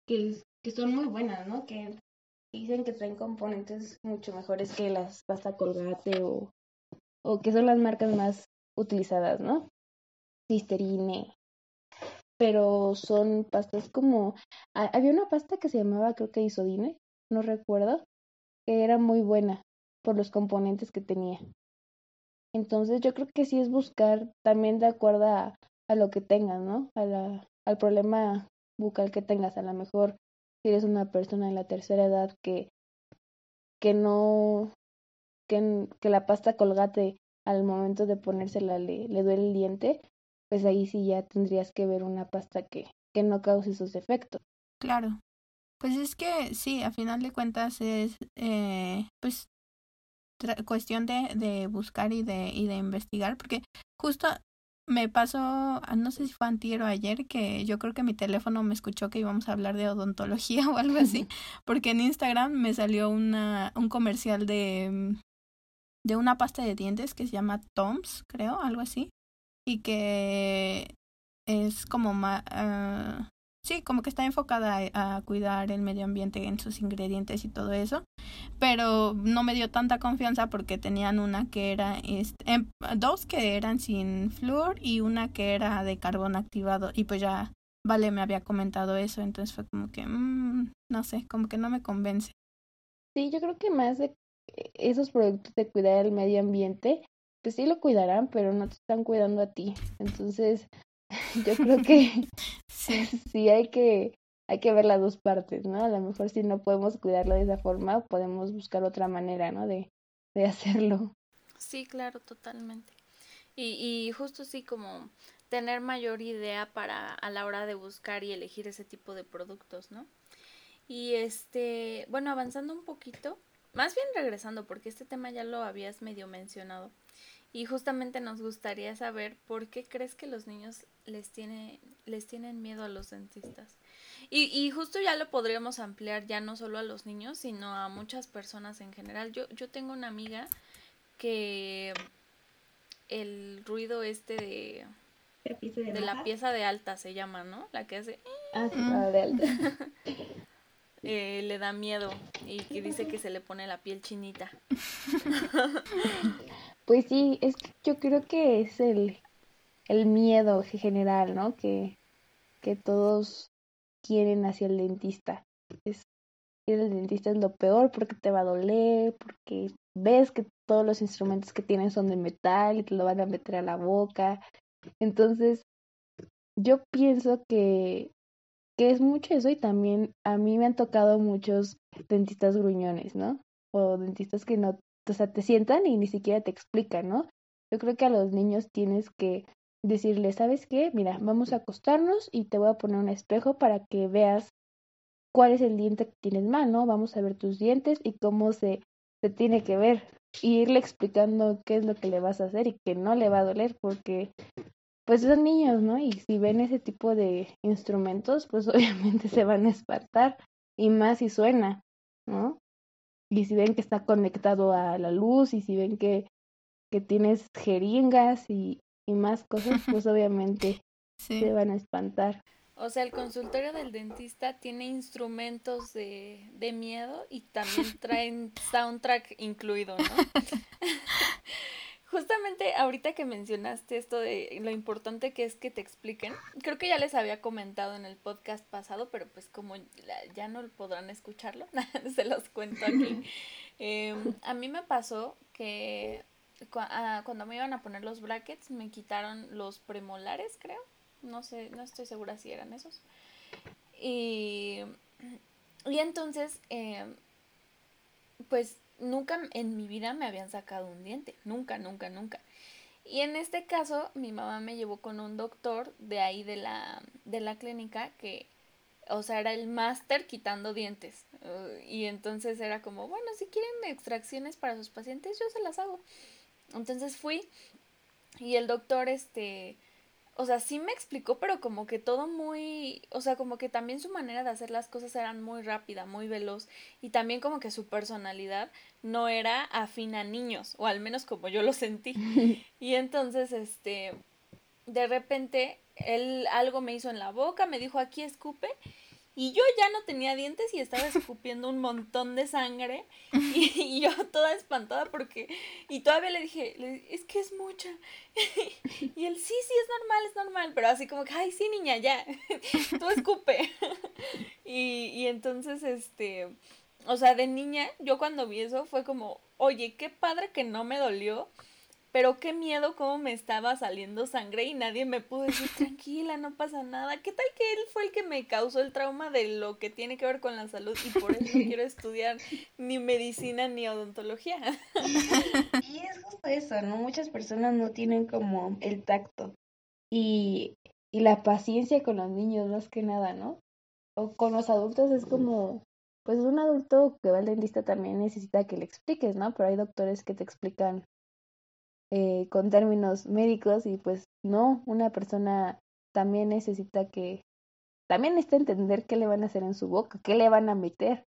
que, que son muy buenas, ¿no? Que dicen que traen componentes mucho mejores que las pasta colgate o, o que son las marcas más utilizadas, ¿no? Listerine. Pero son pastas como... ha- Había una pasta que se llamaba, creo que Isodine, no recuerdo, que era muy buena por los componentes que tenía. Entonces yo creo que sí es buscar también de acuerdo a, a lo que tengas, ¿no? A la, al problema bucal que tengas. A lo mejor si eres una persona en la tercera edad que, que no, que, que la pasta colgate al momento de ponérsela le, le duele el diente, pues ahí sí ya tendrías que ver una pasta que, que no cause esos efectos. Claro. Pues es que sí, a final de cuentas es eh, pues cuestión de, de buscar y de, y de investigar, porque justo me pasó, ah, no sé si fue antier o ayer, que yo creo que mi teléfono me escuchó que íbamos a hablar de odontología o algo así, porque en Instagram me salió una, un comercial de, mm, de una pasta de dientes que se llama Toms, creo, algo así, y que es como más... sí, como que está enfocada a, cuidar el medio ambiente en sus ingredientes y todo eso, pero no me dio tanta confianza porque tenían una que era, em, dos que eran sin flúor y una que era de carbón activado y pues ya Vale me había comentado eso, entonces fue como que, mm, no sé, como que no me convence. Sí, yo creo que más de esos productos de cuidar el medio ambiente, pues sí lo cuidarán, pero no te están cuidando a ti. Entonces, yo creo que Sí, sí hay que, hay que ver las dos partes, ¿no? A lo mejor si no podemos cuidarlo de esa forma, podemos buscar otra manera, ¿no? De, de hacerlo. Sí, claro, totalmente. Y, y justo sí como tener mayor idea para a la hora de buscar y elegir ese tipo de productos, ¿no? Y este, bueno, avanzando un poquito, más bien regresando, porque este tema ya lo habías medio mencionado. Y justamente nos gustaría saber por qué crees que los niños les, tiene, les tienen miedo a los dentistas. Y, y justo ya lo podríamos ampliar ya no solo a los niños, sino a muchas personas en general. Yo, yo tengo una amiga que el ruido este de, de, la pieza de alta se llama, ¿no? La que hace... Ah, sí, la de alta. eh, le da miedo y que dice que se le pone la piel chinita. Pues sí, es que yo creo que es el, el miedo general, ¿no? Que, que todos tienen hacia el dentista. Es ir al dentista es lo peor porque te va a doler, porque ves que todos los instrumentos que tienes son de metal y te lo van a meter a la boca. Entonces, yo pienso que, que es mucho eso y también a mí me han tocado muchos dentistas gruñones, ¿no? O dentistas que no, o sea, te sientan y ni siquiera te explican, ¿no? Yo creo que a los niños tienes que decirles, ¿sabes qué? Mira, vamos a acostarnos y te voy a poner un espejo para que veas cuál es el diente que tienes mal, ¿no? Vamos a ver tus dientes y cómo se, se tiene que ver. Y irle explicando qué es lo que le vas a hacer y que no le va a doler porque pues son niños, ¿no? Y si ven ese tipo de instrumentos, pues obviamente se van a espantar y más si suena, ¿no? Y si ven que está conectado a la luz y si ven que, que tienes jeringas y, y más cosas, pues obviamente Sí. se van a espantar. O sea, el consultorio del dentista tiene instrumentos de, de miedo y también traen soundtrack incluido, ¿no? Justamente ahorita que mencionaste esto de lo importante que es que te expliquen, creo que ya les había comentado en el podcast pasado, pero pues como ya no podrán escucharlo, se los cuento aquí. Eh, a mí me pasó que ah, cuando me iban a poner los brackets me quitaron los premolares, creo. No sé, no estoy segura si eran esos. Y, y entonces, eh, pues nunca en mi vida me habían sacado un diente. Nunca, nunca, nunca. Y en este caso, mi mamá me llevó con un doctor de ahí de la, de la clínica que, o sea, era el máster quitando dientes. Uh, y entonces era como, bueno, si quieren extracciones para sus pacientes, yo se las hago. Entonces fui y el doctor, este, o sea, sí me explicó, pero como que todo muy, o sea, como que también su manera de hacer las cosas eran muy rápida, muy veloz y también como que su personalidad no era afín a niños, o al menos como yo lo sentí. Y entonces, este, de repente, él algo me hizo en la boca, me dijo, aquí escupe. Y yo ya no tenía dientes y estaba escupiendo un montón de sangre. Y, yo toda espantada porque... Y todavía le dije, le- es que es mucha. Y él, sí, sí, es normal, es normal. Pero así como que, ay, sí, niña, ya. Tú escupe. Y, y entonces, este... O sea, de niña, yo cuando vi eso fue como, oye, qué padre que no me dolió. Pero qué miedo cómo me estaba saliendo sangre y nadie me pudo decir, tranquila, no pasa nada. ¿Qué tal que él fue el que me causó el trauma de lo que tiene que ver con la salud y por eso no quiero estudiar ni medicina ni odontología? Y es justo eso, ¿no? Muchas personas no tienen como el tacto y, y la paciencia con los niños más que nada, ¿no? O con los adultos es como, pues un adulto que va al dentista también necesita que le expliques, ¿no? Pero hay doctores que te explican eh, con términos médicos y pues no, una persona también necesita que, también necesita entender qué le van a hacer en su boca, qué le van a meter.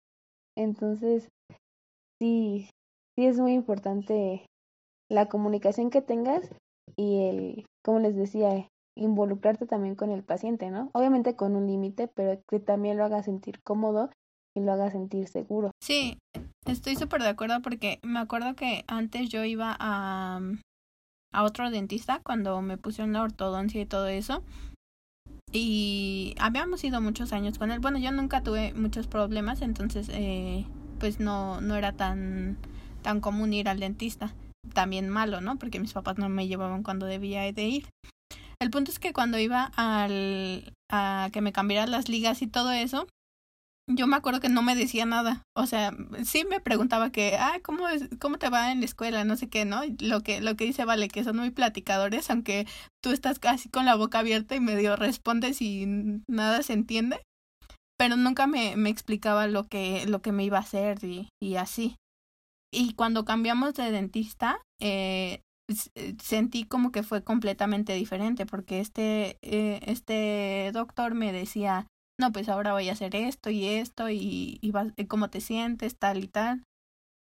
Entonces, sí, sí es muy importante la comunicación que tengas y el, como les decía, involucrarte también con el paciente, ¿no? Obviamente con un límite, pero que también lo haga sentir cómodo y lo haga sentir seguro. Sí, estoy súper de acuerdo porque me acuerdo que antes yo iba a, a otro dentista cuando me pusieron la ortodoncia y todo eso. Y habíamos ido muchos años con él. Bueno, yo nunca tuve muchos problemas, entonces eh, pues no, no era tan, tan común ir al dentista. También malo, ¿no? Porque mis papás no me llevaban cuando debía de ir. El punto es que cuando iba al, a que me cambiaran las ligas y todo eso, yo me acuerdo que no me decía nada. O sea, sí me preguntaba que, ah, ¿cómo, es, cómo te va en la escuela? No sé qué, ¿no? Lo que, lo que dice Vale, que son muy platicadores, aunque tú estás casi con la boca abierta y medio respondes y nada se entiende. pero nunca me, me explicaba lo que, lo que me iba a hacer y, y así. Y cuando cambiamos de dentista, eh, eh, sentí como que fue completamente diferente porque este, eh, este doctor me decía, no, pues ahora voy a hacer esto y esto y, y, y cómo te sientes, tal y tal.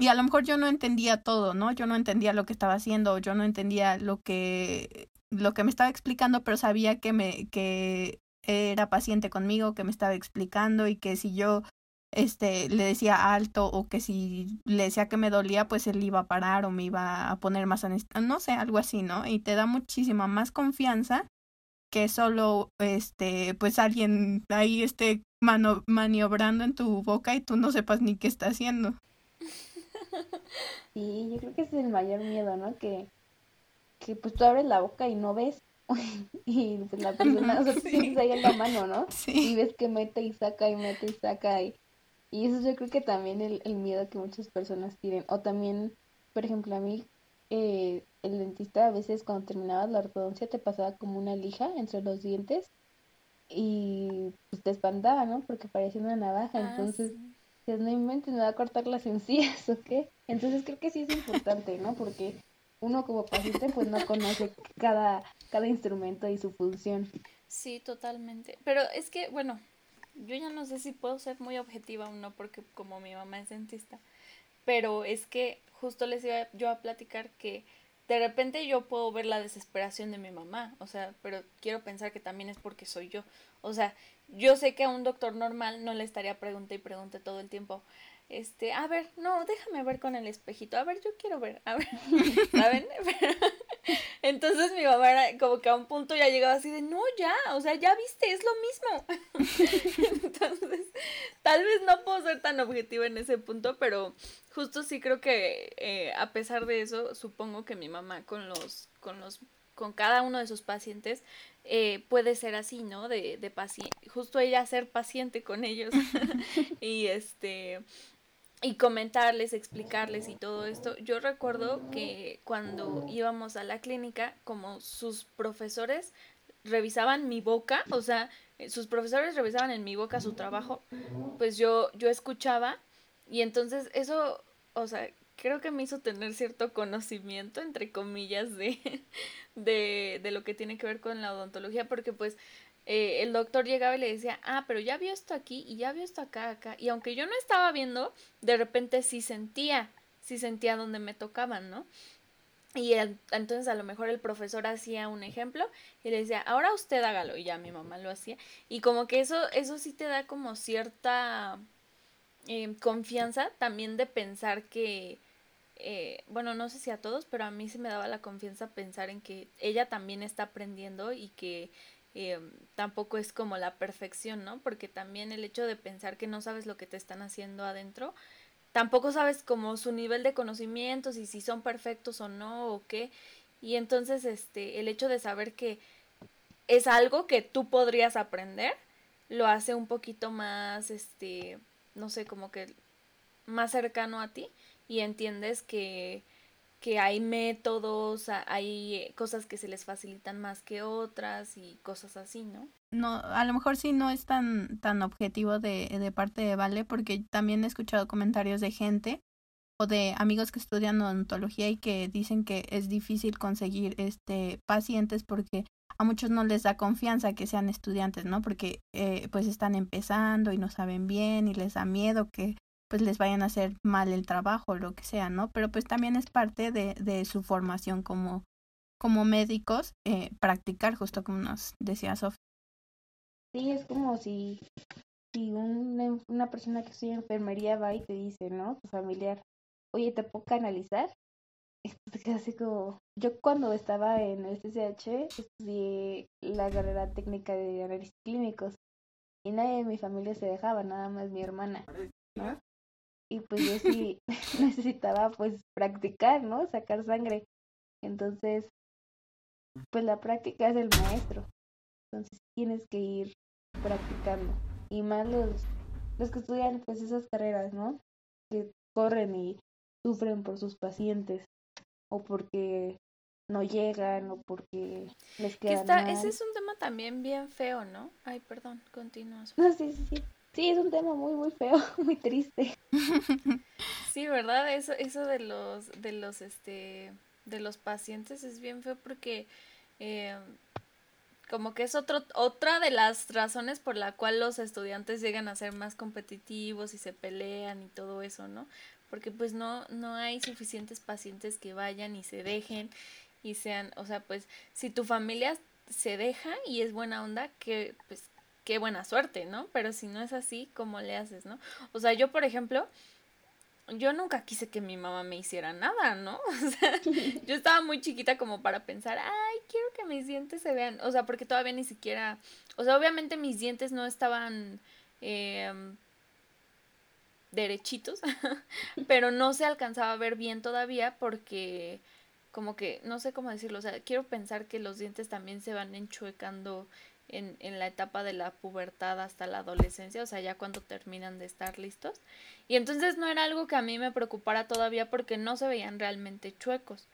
Y a lo mejor yo no entendía todo, ¿no? Yo no entendía lo que estaba haciendo, yo no entendía lo que, lo que me estaba explicando, pero sabía que me, que era paciente conmigo, que me estaba explicando y que si yo este le decía alto o que si le decía que me dolía pues él iba a parar o me iba a poner más no sé algo así no y te da muchísima más confianza que solo este pues alguien ahí esté mano maniobrando en tu boca y tú no sepas ni qué está haciendo sí yo creo que ese es el mayor miedo no que que pues tú abres la boca y no ves y pues la persona o sea, sí. tienes ahí en la mano no sí. y ves que mete y saca y mete y saca y y eso yo creo que también el, el miedo que muchas personas tienen. O también, por ejemplo, a mí, eh, el dentista a veces cuando terminabas la ortodoncia te pasaba como una lija entre los dientes y pues te espantaba, ¿no? Porque parecía una navaja. Ah, Entonces, sí. no inventes, me va a cortar las encías, ¿o qué? Entonces creo que sí es importante, ¿no? Porque uno como paciente pues no conoce cada, cada instrumento y su función. Sí, totalmente. Pero es que, bueno, yo ya no sé si puedo ser muy objetiva o no, porque como mi mamá es dentista, pero es que justo les iba yo a platicar que de repente yo puedo ver la desesperación de mi mamá, o sea, pero quiero pensar que también es porque soy yo. O sea, yo sé que a un doctor normal no le estaría pregunte y pregunte todo el tiempo. Este, a ver, no, déjame ver con el espejito. A ver, yo quiero ver. A ver, ¿saben? Entonces mi mamá era como que a un punto ya llegaba así de, no, ya, o sea, ya viste, es lo mismo. Entonces, tal vez no puedo ser tan objetiva en ese punto, pero justo sí creo que eh, a pesar de eso, supongo que mi mamá con los, con los, con cada uno de sus pacientes eh, puede ser así, ¿no? De, de paciente, justo ella ser paciente con ellos y este y comentarles, explicarles y todo esto. Yo recuerdo que cuando íbamos a la clínica, como sus profesores revisaban mi boca, o sea, sus profesores revisaban en mi boca su trabajo, pues yo, yo escuchaba y entonces eso, o sea, creo que me hizo tener cierto conocimiento, entre comillas, de, de, de lo que tiene que ver con la odontología, porque pues eh, el doctor llegaba y le decía, ah, pero ya vio esto aquí y ya vio esto acá, acá. Y aunque yo no estaba viendo, de repente sí sentía, sí sentía donde me tocaban, ¿no? Y entonces a lo mejor el profesor hacía un ejemplo y le decía, ahora usted hágalo. Y ya mi mamá lo hacía. Y como que eso, eso sí te da como cierta eh, confianza también de pensar que, eh, bueno, no sé si a todos, pero a mí sí me daba la confianza pensar en que ella también está aprendiendo y que eh, tampoco es como la perfección, ¿no? Porque también el hecho de pensar que no sabes lo que te están haciendo adentro, tampoco sabes como su nivel de conocimientos y si son perfectos o no o qué. Y entonces este el hecho de saber que es algo que tú podrías aprender lo hace un poquito más este no sé, como que más cercano a ti y entiendes que que hay métodos, hay cosas que se les facilitan más que otras y cosas así, ¿no? No, a lo mejor sí no es tan, tan objetivo de, de parte de Vale, porque también he escuchado comentarios de gente o de amigos que estudian odontología y que dicen que es difícil conseguir este pacientes porque a muchos no les da confianza que sean estudiantes, ¿no? Porque eh, pues están empezando y no saben bien y les da miedo que pues les vayan a hacer mal el trabajo o lo que sea, ¿no? Pero pues también es parte de, de su formación como, como médicos, eh, practicar justo como nos decía Sofía. Sí, es como si, si un, una persona que estudia enfermería va y te dice, ¿no? Tu familiar, oye, ¿te puedo canalizar? Queda así como... Yo cuando estaba en el CCH estudié la carrera técnica de análisis clínicos y nadie de mi familia se dejaba, nada más mi hermana, ¿no? Y pues yo sí necesitaba pues practicar, ¿no? Sacar sangre. Entonces, pues la práctica es el maestro. Entonces tienes que ir practicando. Y más los, los que estudian pues esas carreras, ¿no? Que corren y sufren por sus pacientes o porque no llegan o porque les queda que está, Ese es un tema también bien feo, ¿no? Ay, perdón, continúa. No, sí, sí, sí. Sí, es un tema muy, muy feo, muy triste. Sí, ¿verdad? Eso, eso de los, de los, este, de los pacientes es bien feo porque eh, como que es otro, otra de las razones por la cual los estudiantes llegan a ser más competitivos y se pelean y todo eso, ¿no? Porque pues no, no hay suficientes pacientes que vayan y se dejen y sean, o sea, pues si tu familia se deja y es buena onda, que pues qué buena suerte, ¿no? Pero si no es así, ¿cómo le haces, no? O sea, yo, por ejemplo, yo nunca quise que mi mamá me hiciera nada, ¿no? O sea, yo estaba muy chiquita como para pensar, ay, quiero que mis dientes se vean. O sea, porque todavía ni siquiera, o sea, obviamente mis dientes no estaban eh, derechitos, pero no se alcanzaba a ver bien todavía porque como que, no sé cómo decirlo, o sea, quiero pensar que los dientes también se van enchuecando en, en la etapa de la pubertad hasta la adolescencia, o sea, ya cuando terminan de estar listos. Y entonces no era algo que a mí me preocupara todavía porque no se veían realmente chuecos.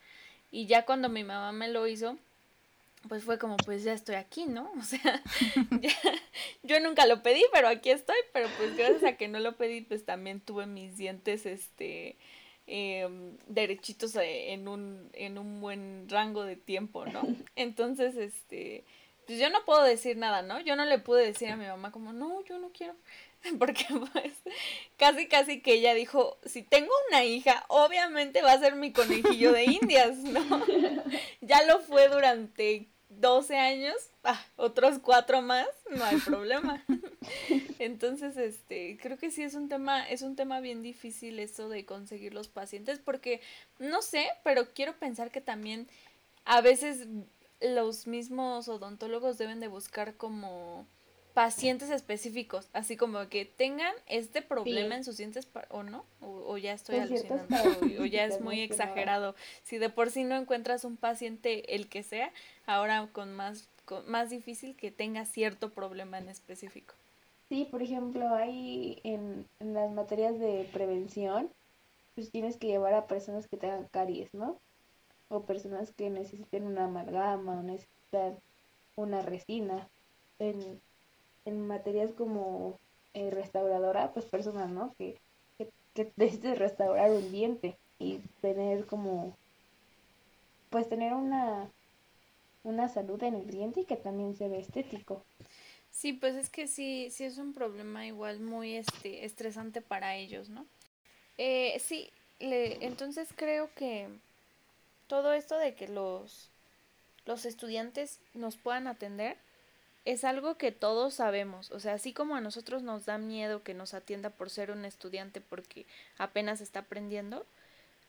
Y ya cuando mi mamá me lo hizo, pues fue como, pues ya estoy aquí, ¿no? O sea, yo nunca lo pedí, pero aquí estoy, pero pues gracias a que no lo pedí, pues también tuve mis dientes, este, eh, derechitos en un, en un buen rango de tiempo, ¿no? Entonces, este, pues yo no puedo decir nada, ¿no? Yo no le pude decir a mi mamá como, no, yo no quiero, porque pues casi casi que ella dijo, si tengo una hija, obviamente va a ser mi conejillo de indias, ¿no? Ya lo fue durante 12 años, ah, otros cuatro más, no hay problema. Entonces, este, creo que sí es un tema, es un tema bien difícil eso de conseguir los pacientes, porque no sé, pero quiero pensar que también a veces los mismos odontólogos deben de buscar como pacientes específicos, así como que tengan este problema Sí. en sus dientes o no, o, o ya estoy alucinando, o, o ya es muy exagerado. Si de por sí no encuentras un paciente el que sea, ahora con más con, más difícil que tenga cierto problema en específico. Sí, por ejemplo, hay en, en las materias de prevención, pues tienes que llevar a personas que tengan caries, ¿no? O personas que necesiten una amalgama o necesitan una resina. En, en materias como eh, restauradora, pues personas, ¿no? Que, que, que restaurar un diente y tener como, pues tener una, una salud en el diente y que también se ve estético. Sí, pues es que sí, sí es un problema igual muy este estresante para ellos, ¿no? Eh, sí, le, entonces creo que todo esto de que los, los estudiantes nos puedan atender es algo que todos sabemos. O sea, así como a nosotros nos da miedo que nos atienda por ser un estudiante porque apenas está aprendiendo,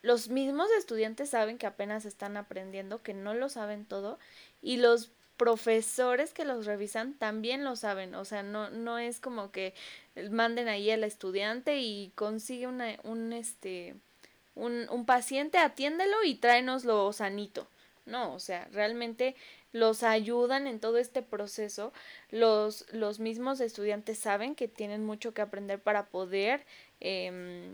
los mismos estudiantes saben que apenas están aprendiendo, que no lo saben todo, y los profesores que los revisan también lo saben. O sea, no, no es como que manden ahí al estudiante y consigue una, un este un, un paciente, atiéndelo y tráenoslo sanito. No, o sea, realmente los ayudan en todo este proceso. Los, los mismos estudiantes saben que tienen mucho que aprender para poder eh,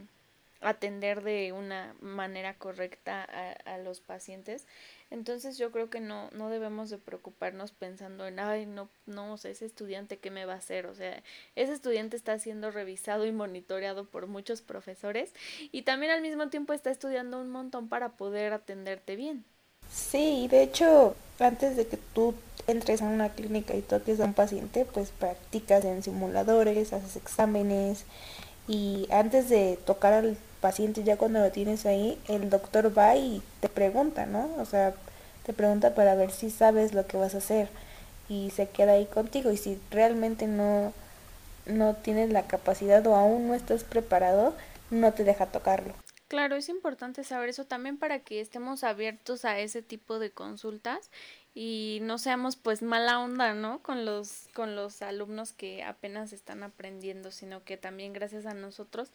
atender de una manera correcta a, a, los pacientes. Entonces yo creo que no, no debemos de preocuparnos pensando en, ay, no, no, ese estudiante, ¿qué me va a hacer? O sea, ese estudiante está siendo revisado y monitoreado por muchos profesores y también al mismo tiempo está estudiando un montón para poder atenderte bien. Sí, de hecho, antes de que tú entres a una clínica y toques a un paciente, pues practicas en simuladores, haces exámenes y antes de tocar al paciente ya cuando lo tienes ahí, el doctor va y te pregunta, ¿no? O sea, te pregunta para ver si sabes lo que vas a hacer y se queda ahí contigo y si realmente no no tienes la capacidad o aún no estás preparado, no te deja tocarlo. Claro, es importante saber eso también para que estemos abiertos a ese tipo de consultas y no seamos pues mala onda, ¿no? Con los con los alumnos que apenas están aprendiendo, sino que también gracias a nosotros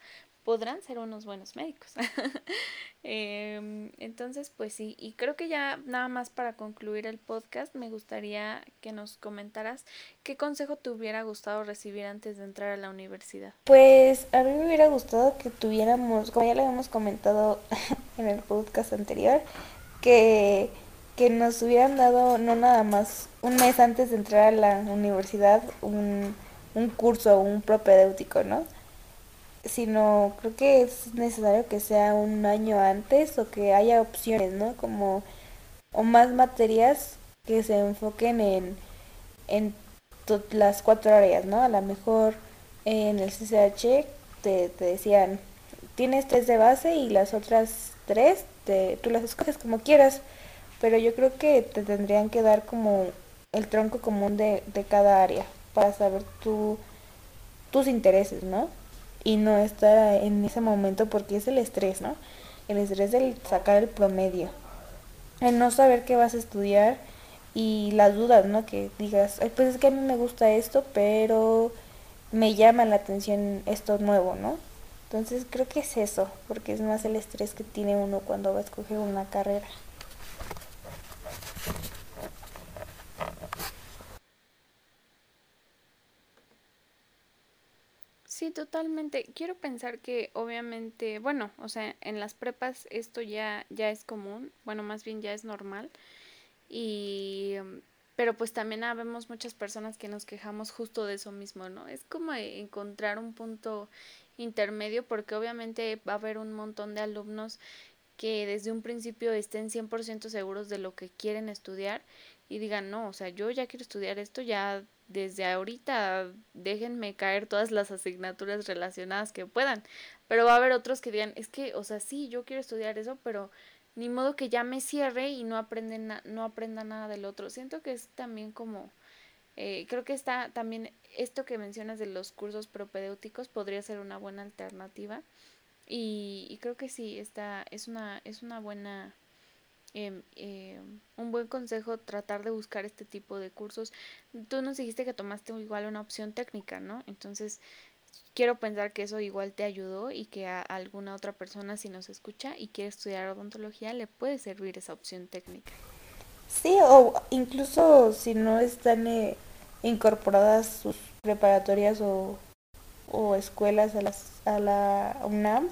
podrán ser unos buenos médicos. eh, entonces, pues sí, y creo que ya nada más para concluir el podcast, me gustaría que nos comentaras qué consejo te hubiera gustado recibir antes de entrar a la universidad. Pues a mí me hubiera gustado que tuviéramos, como ya lo habíamos comentado en el podcast anterior, que, que nos hubieran dado no nada más un mes antes de entrar a la universidad un un curso, un propedéutico, ¿no? Sino creo que es necesario que sea un año antes o que haya opciones, ¿no? Como o más materias que se enfoquen en, en las cuatro áreas, ¿no? A lo mejor en el CCH te, te decían, tienes tres de base y las otras tres te, tú las escoges como quieras, pero yo creo que te tendrían que dar como el tronco común de, de cada área para saber tu, tus intereses, ¿no? Y no estar en ese momento porque es el estrés, ¿no? El estrés del sacar el promedio, el no saber qué vas a estudiar y las dudas, ¿no? Que digas, Ay, pues es que a mí me gusta esto, pero me llama la atención esto nuevo, ¿no? Entonces creo que es eso, porque es más el estrés que tiene uno cuando va a escoger una carrera. Sí, totalmente. Quiero pensar que obviamente, bueno, o sea, en las prepas esto ya ya es común, bueno, más bien ya es normal y mm, pero pues también habemos muchas personas que nos quejamos justo de eso mismo, ¿no? Es como encontrar un punto intermedio porque obviamente va a haber un montón de alumnos que desde un principio estén 100% seguros de lo que quieren estudiar y digan, no, o sea, yo ya quiero estudiar esto, ya desde ahorita déjenme caer todas las asignaturas relacionadas que puedan. Pero va a haber otros que digan, es que, o sea, sí, yo quiero estudiar eso, pero ni modo que ya me cierre y no aprenden no aprenda nada del otro. Siento que es también como eh, creo que está también esto que mencionas de los cursos propedéuticos podría ser una buena alternativa y, y creo que sí está es una es una buena eh, eh, un buen consejo tratar de buscar este tipo de cursos. Tú nos dijiste que tomaste igual una opción técnica, ¿no? Entonces quiero pensar que eso igual te ayudó y que a alguna otra persona si nos escucha y quiere estudiar odontología le puede servir esa opción técnica. Sí, o incluso si no están eh, incorporadas sus preparatorias o, o escuelas a, las, a la UNAM,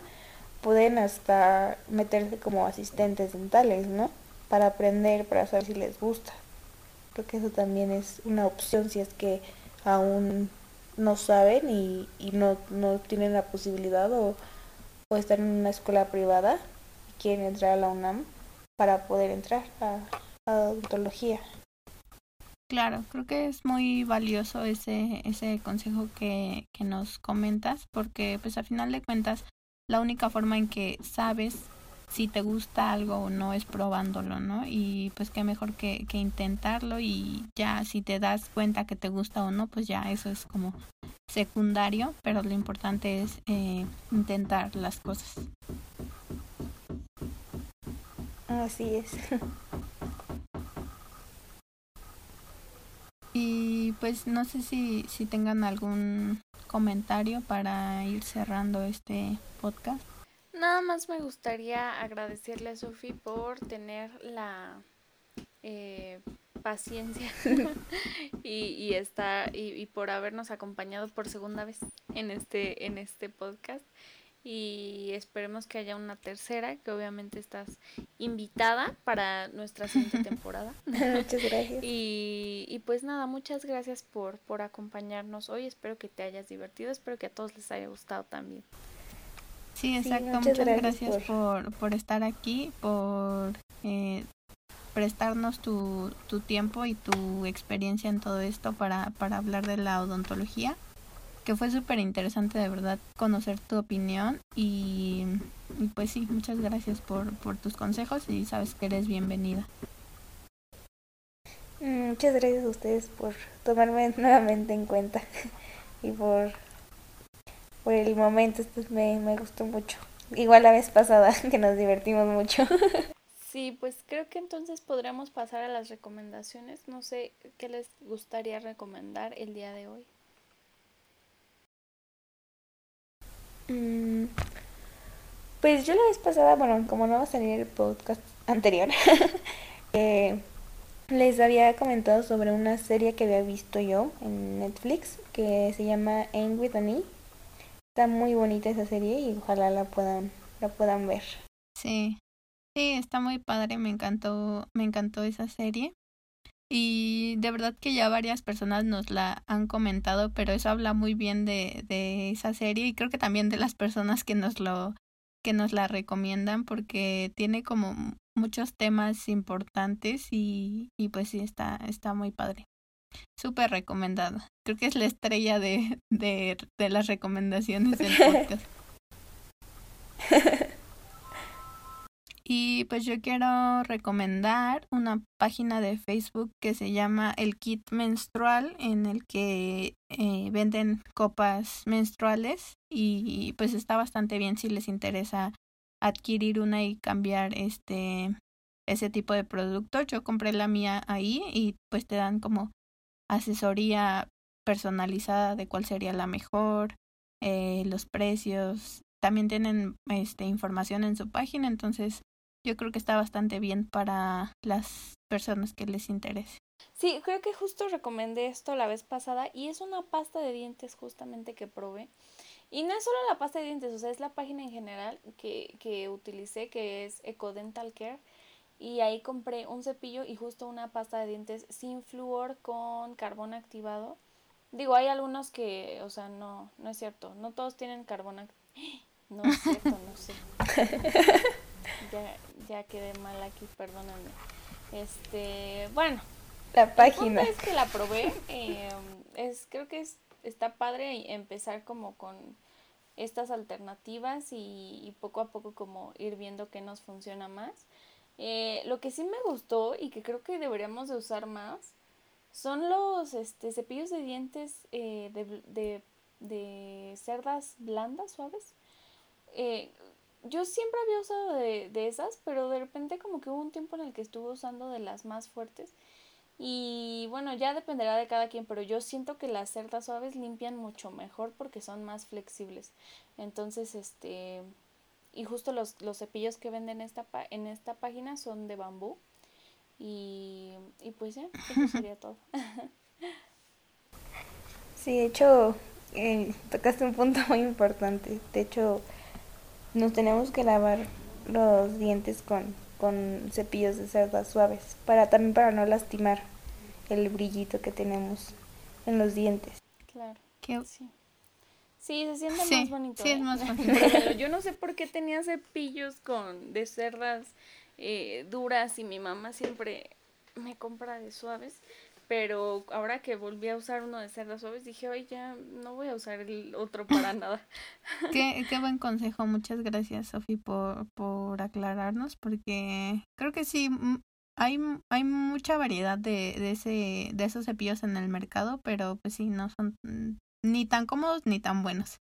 pueden hasta meterse como asistentes dentales, ¿no? Para aprender, para saber si les gusta. Creo que eso también es una opción si es que aún no saben y, no tienen la posibilidad o, o están en una escuela privada y quieren entrar a la UNAM para poder entrar a, a odontología. Claro, creo que es muy valioso ese, ese consejo que, que nos comentas, porque pues a final de cuentas la única forma en que sabes si te gusta algo o no es probándolo, ¿no? Y pues qué mejor que, que intentarlo y ya si te das cuenta que te gusta o no, pues ya eso es como secundario, pero lo importante es eh, intentar las cosas. Así es. Y pues no sé si, si tengan algún comentario para ir cerrando este podcast. Nada más me gustaría agradecerle a Sofi por tener la eh, paciencia y, y, está, y, y por habernos acompañado por segunda vez en este, en este podcast y esperemos que haya una tercera, que obviamente estás invitada para nuestra siguiente temporada. muchas gracias. Y, y, pues nada, muchas gracias por, por acompañarnos hoy. Espero que te hayas divertido, espero que a todos les haya gustado también. Sí, exacto. Sí, muchas, muchas, gracias, gracias por... por... Por, estar aquí, por eh, prestarnos tu, tu tiempo y tu experiencia en todo esto para, para hablar de la odontología que fue súper interesante de verdad conocer tu opinión y, y, pues sí, muchas gracias por, por tus consejos y sabes que eres bienvenida. Mm, muchas gracias a ustedes por tomarme nuevamente en cuenta y por, por el momento, esto me, me gustó mucho. Igual la vez pasada que nos divertimos mucho. Sí, pues creo que entonces podríamos pasar a las recomendaciones. No sé qué les gustaría recomendar el día de hoy. Pues yo la vez pasada, bueno, como no va a salir el podcast anterior, eh, les había comentado sobre una serie que había visto yo en Netflix que se llama End with an. Está muy bonita esa serie y ojalá la puedan, la puedan ver. Sí, sí, está muy padre, me encantó, me encantó esa serie. Y de verdad que ya varias personas nos la han comentado, pero eso habla muy bien de, de esa serie y creo que también de las personas que nos lo que nos la recomiendan porque tiene como muchos temas importantes y, y pues sí está, está muy padre. Súper recomendado. Creo que es la estrella de, de, de las recomendaciones del podcast. Y pues yo quiero recomendar una página de Facebook que se llama El Kit Menstrual, en el que eh, venden copas menstruales y pues está bastante bien si les interesa adquirir una y cambiar este ese tipo de producto. Yo compré la mía ahí y pues te dan como asesoría personalizada de cuál sería la mejor, eh, los precios. También tienen este información en su página, entonces yo creo que está bastante bien para las personas que les interese. Sí, creo que justo recomendé esto la vez pasada y es una pasta de dientes justamente que probé. Y no es solo la pasta de dientes, o sea, es la página en general que, que utilicé, que es Ecodental Care. Y ahí compré un cepillo y justo una pasta de dientes sin flúor con carbón activado. Digo, hay algunos que, o sea, no, no es cierto. No todos tienen carbón activado. No es cierto, no sé. ya, ya quedé mal aquí, perdónenme. Este, bueno. La página. es que la probé. Eh, es, creo que es, está padre empezar como con estas alternativas y, poco a poco como ir viendo qué nos funciona más. Eh, lo que sí me gustó y que creo que deberíamos de usar más son los este, cepillos de dientes eh, de, de, de, cerdas blandas, suaves. Eh, yo siempre había usado de, de, esas, pero de repente como que hubo un tiempo en el que estuve usando de las más fuertes. Y bueno, ya dependerá de cada quien, pero yo siento que las cerdas suaves limpian mucho mejor porque son más flexibles. Entonces, este, y justo los, los cepillos que venden esta en esta página son de bambú. Y, y pues ya, eso sería todo. sí, de hecho, eh, tocaste un punto muy importante. De hecho, nos tenemos que lavar los dientes con, con cepillos de cerdas suaves para también para no lastimar el brillito que tenemos en los dientes. Claro. Qué... Sí. Sí, se siente Sí, más bonito. sí, es ¿eh? más bonito. Pero yo no sé por qué tenía cepillos con de cerdas eh, duras y mi mamá siempre me compra de suaves. Pero ahora que volví a usar uno de cerdas suaves, dije, oye, ya no voy a usar el otro para nada. Qué, qué buen consejo. Muchas gracias, Sofi, por, por aclararnos, porque creo que sí, hay, hay mucha variedad de, de, ese, de esos cepillos en el mercado, pero pues sí, no son mm, ni tan cómodos ni tan buenos.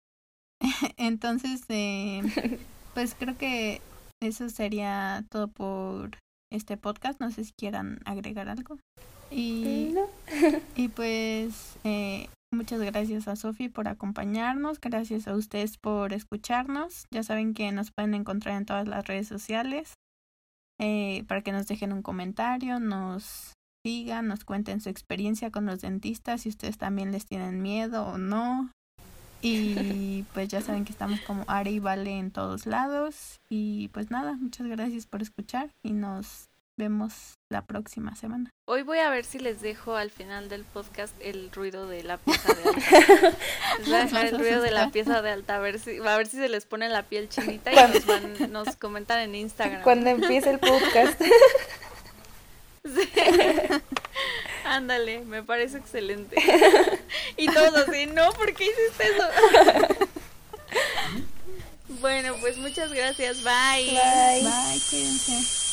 Entonces, eh, pues creo que eso sería todo por este podcast. No sé si quieran agregar algo. Y, No. y pues eh, muchas gracias a Sofi por acompañarnos, gracias a ustedes por escucharnos. Ya saben que nos pueden encontrar en todas las redes sociales eh, para que nos dejen un comentario, nos sigan, nos cuenten su experiencia con los dentistas, si ustedes también les tienen miedo o no. Y pues ya saben que estamos como Ari y Vale en todos lados. Y pues nada, muchas gracias por escuchar y nos vemos la próxima semana. Hoy voy a ver si les dejo al final del podcast el ruido de la pieza de alta. Les voy a dejar el ruido de la pieza de alta a ver si, a ver si se les pone la piel chinita y nos van, nos comentan en Instagram. Cuando empiece el podcast. Sí. Ándale, me parece excelente. Y todos así, no, ¿por qué hiciste eso? Bueno, pues muchas gracias, bye. Bye. Bye, cuídense.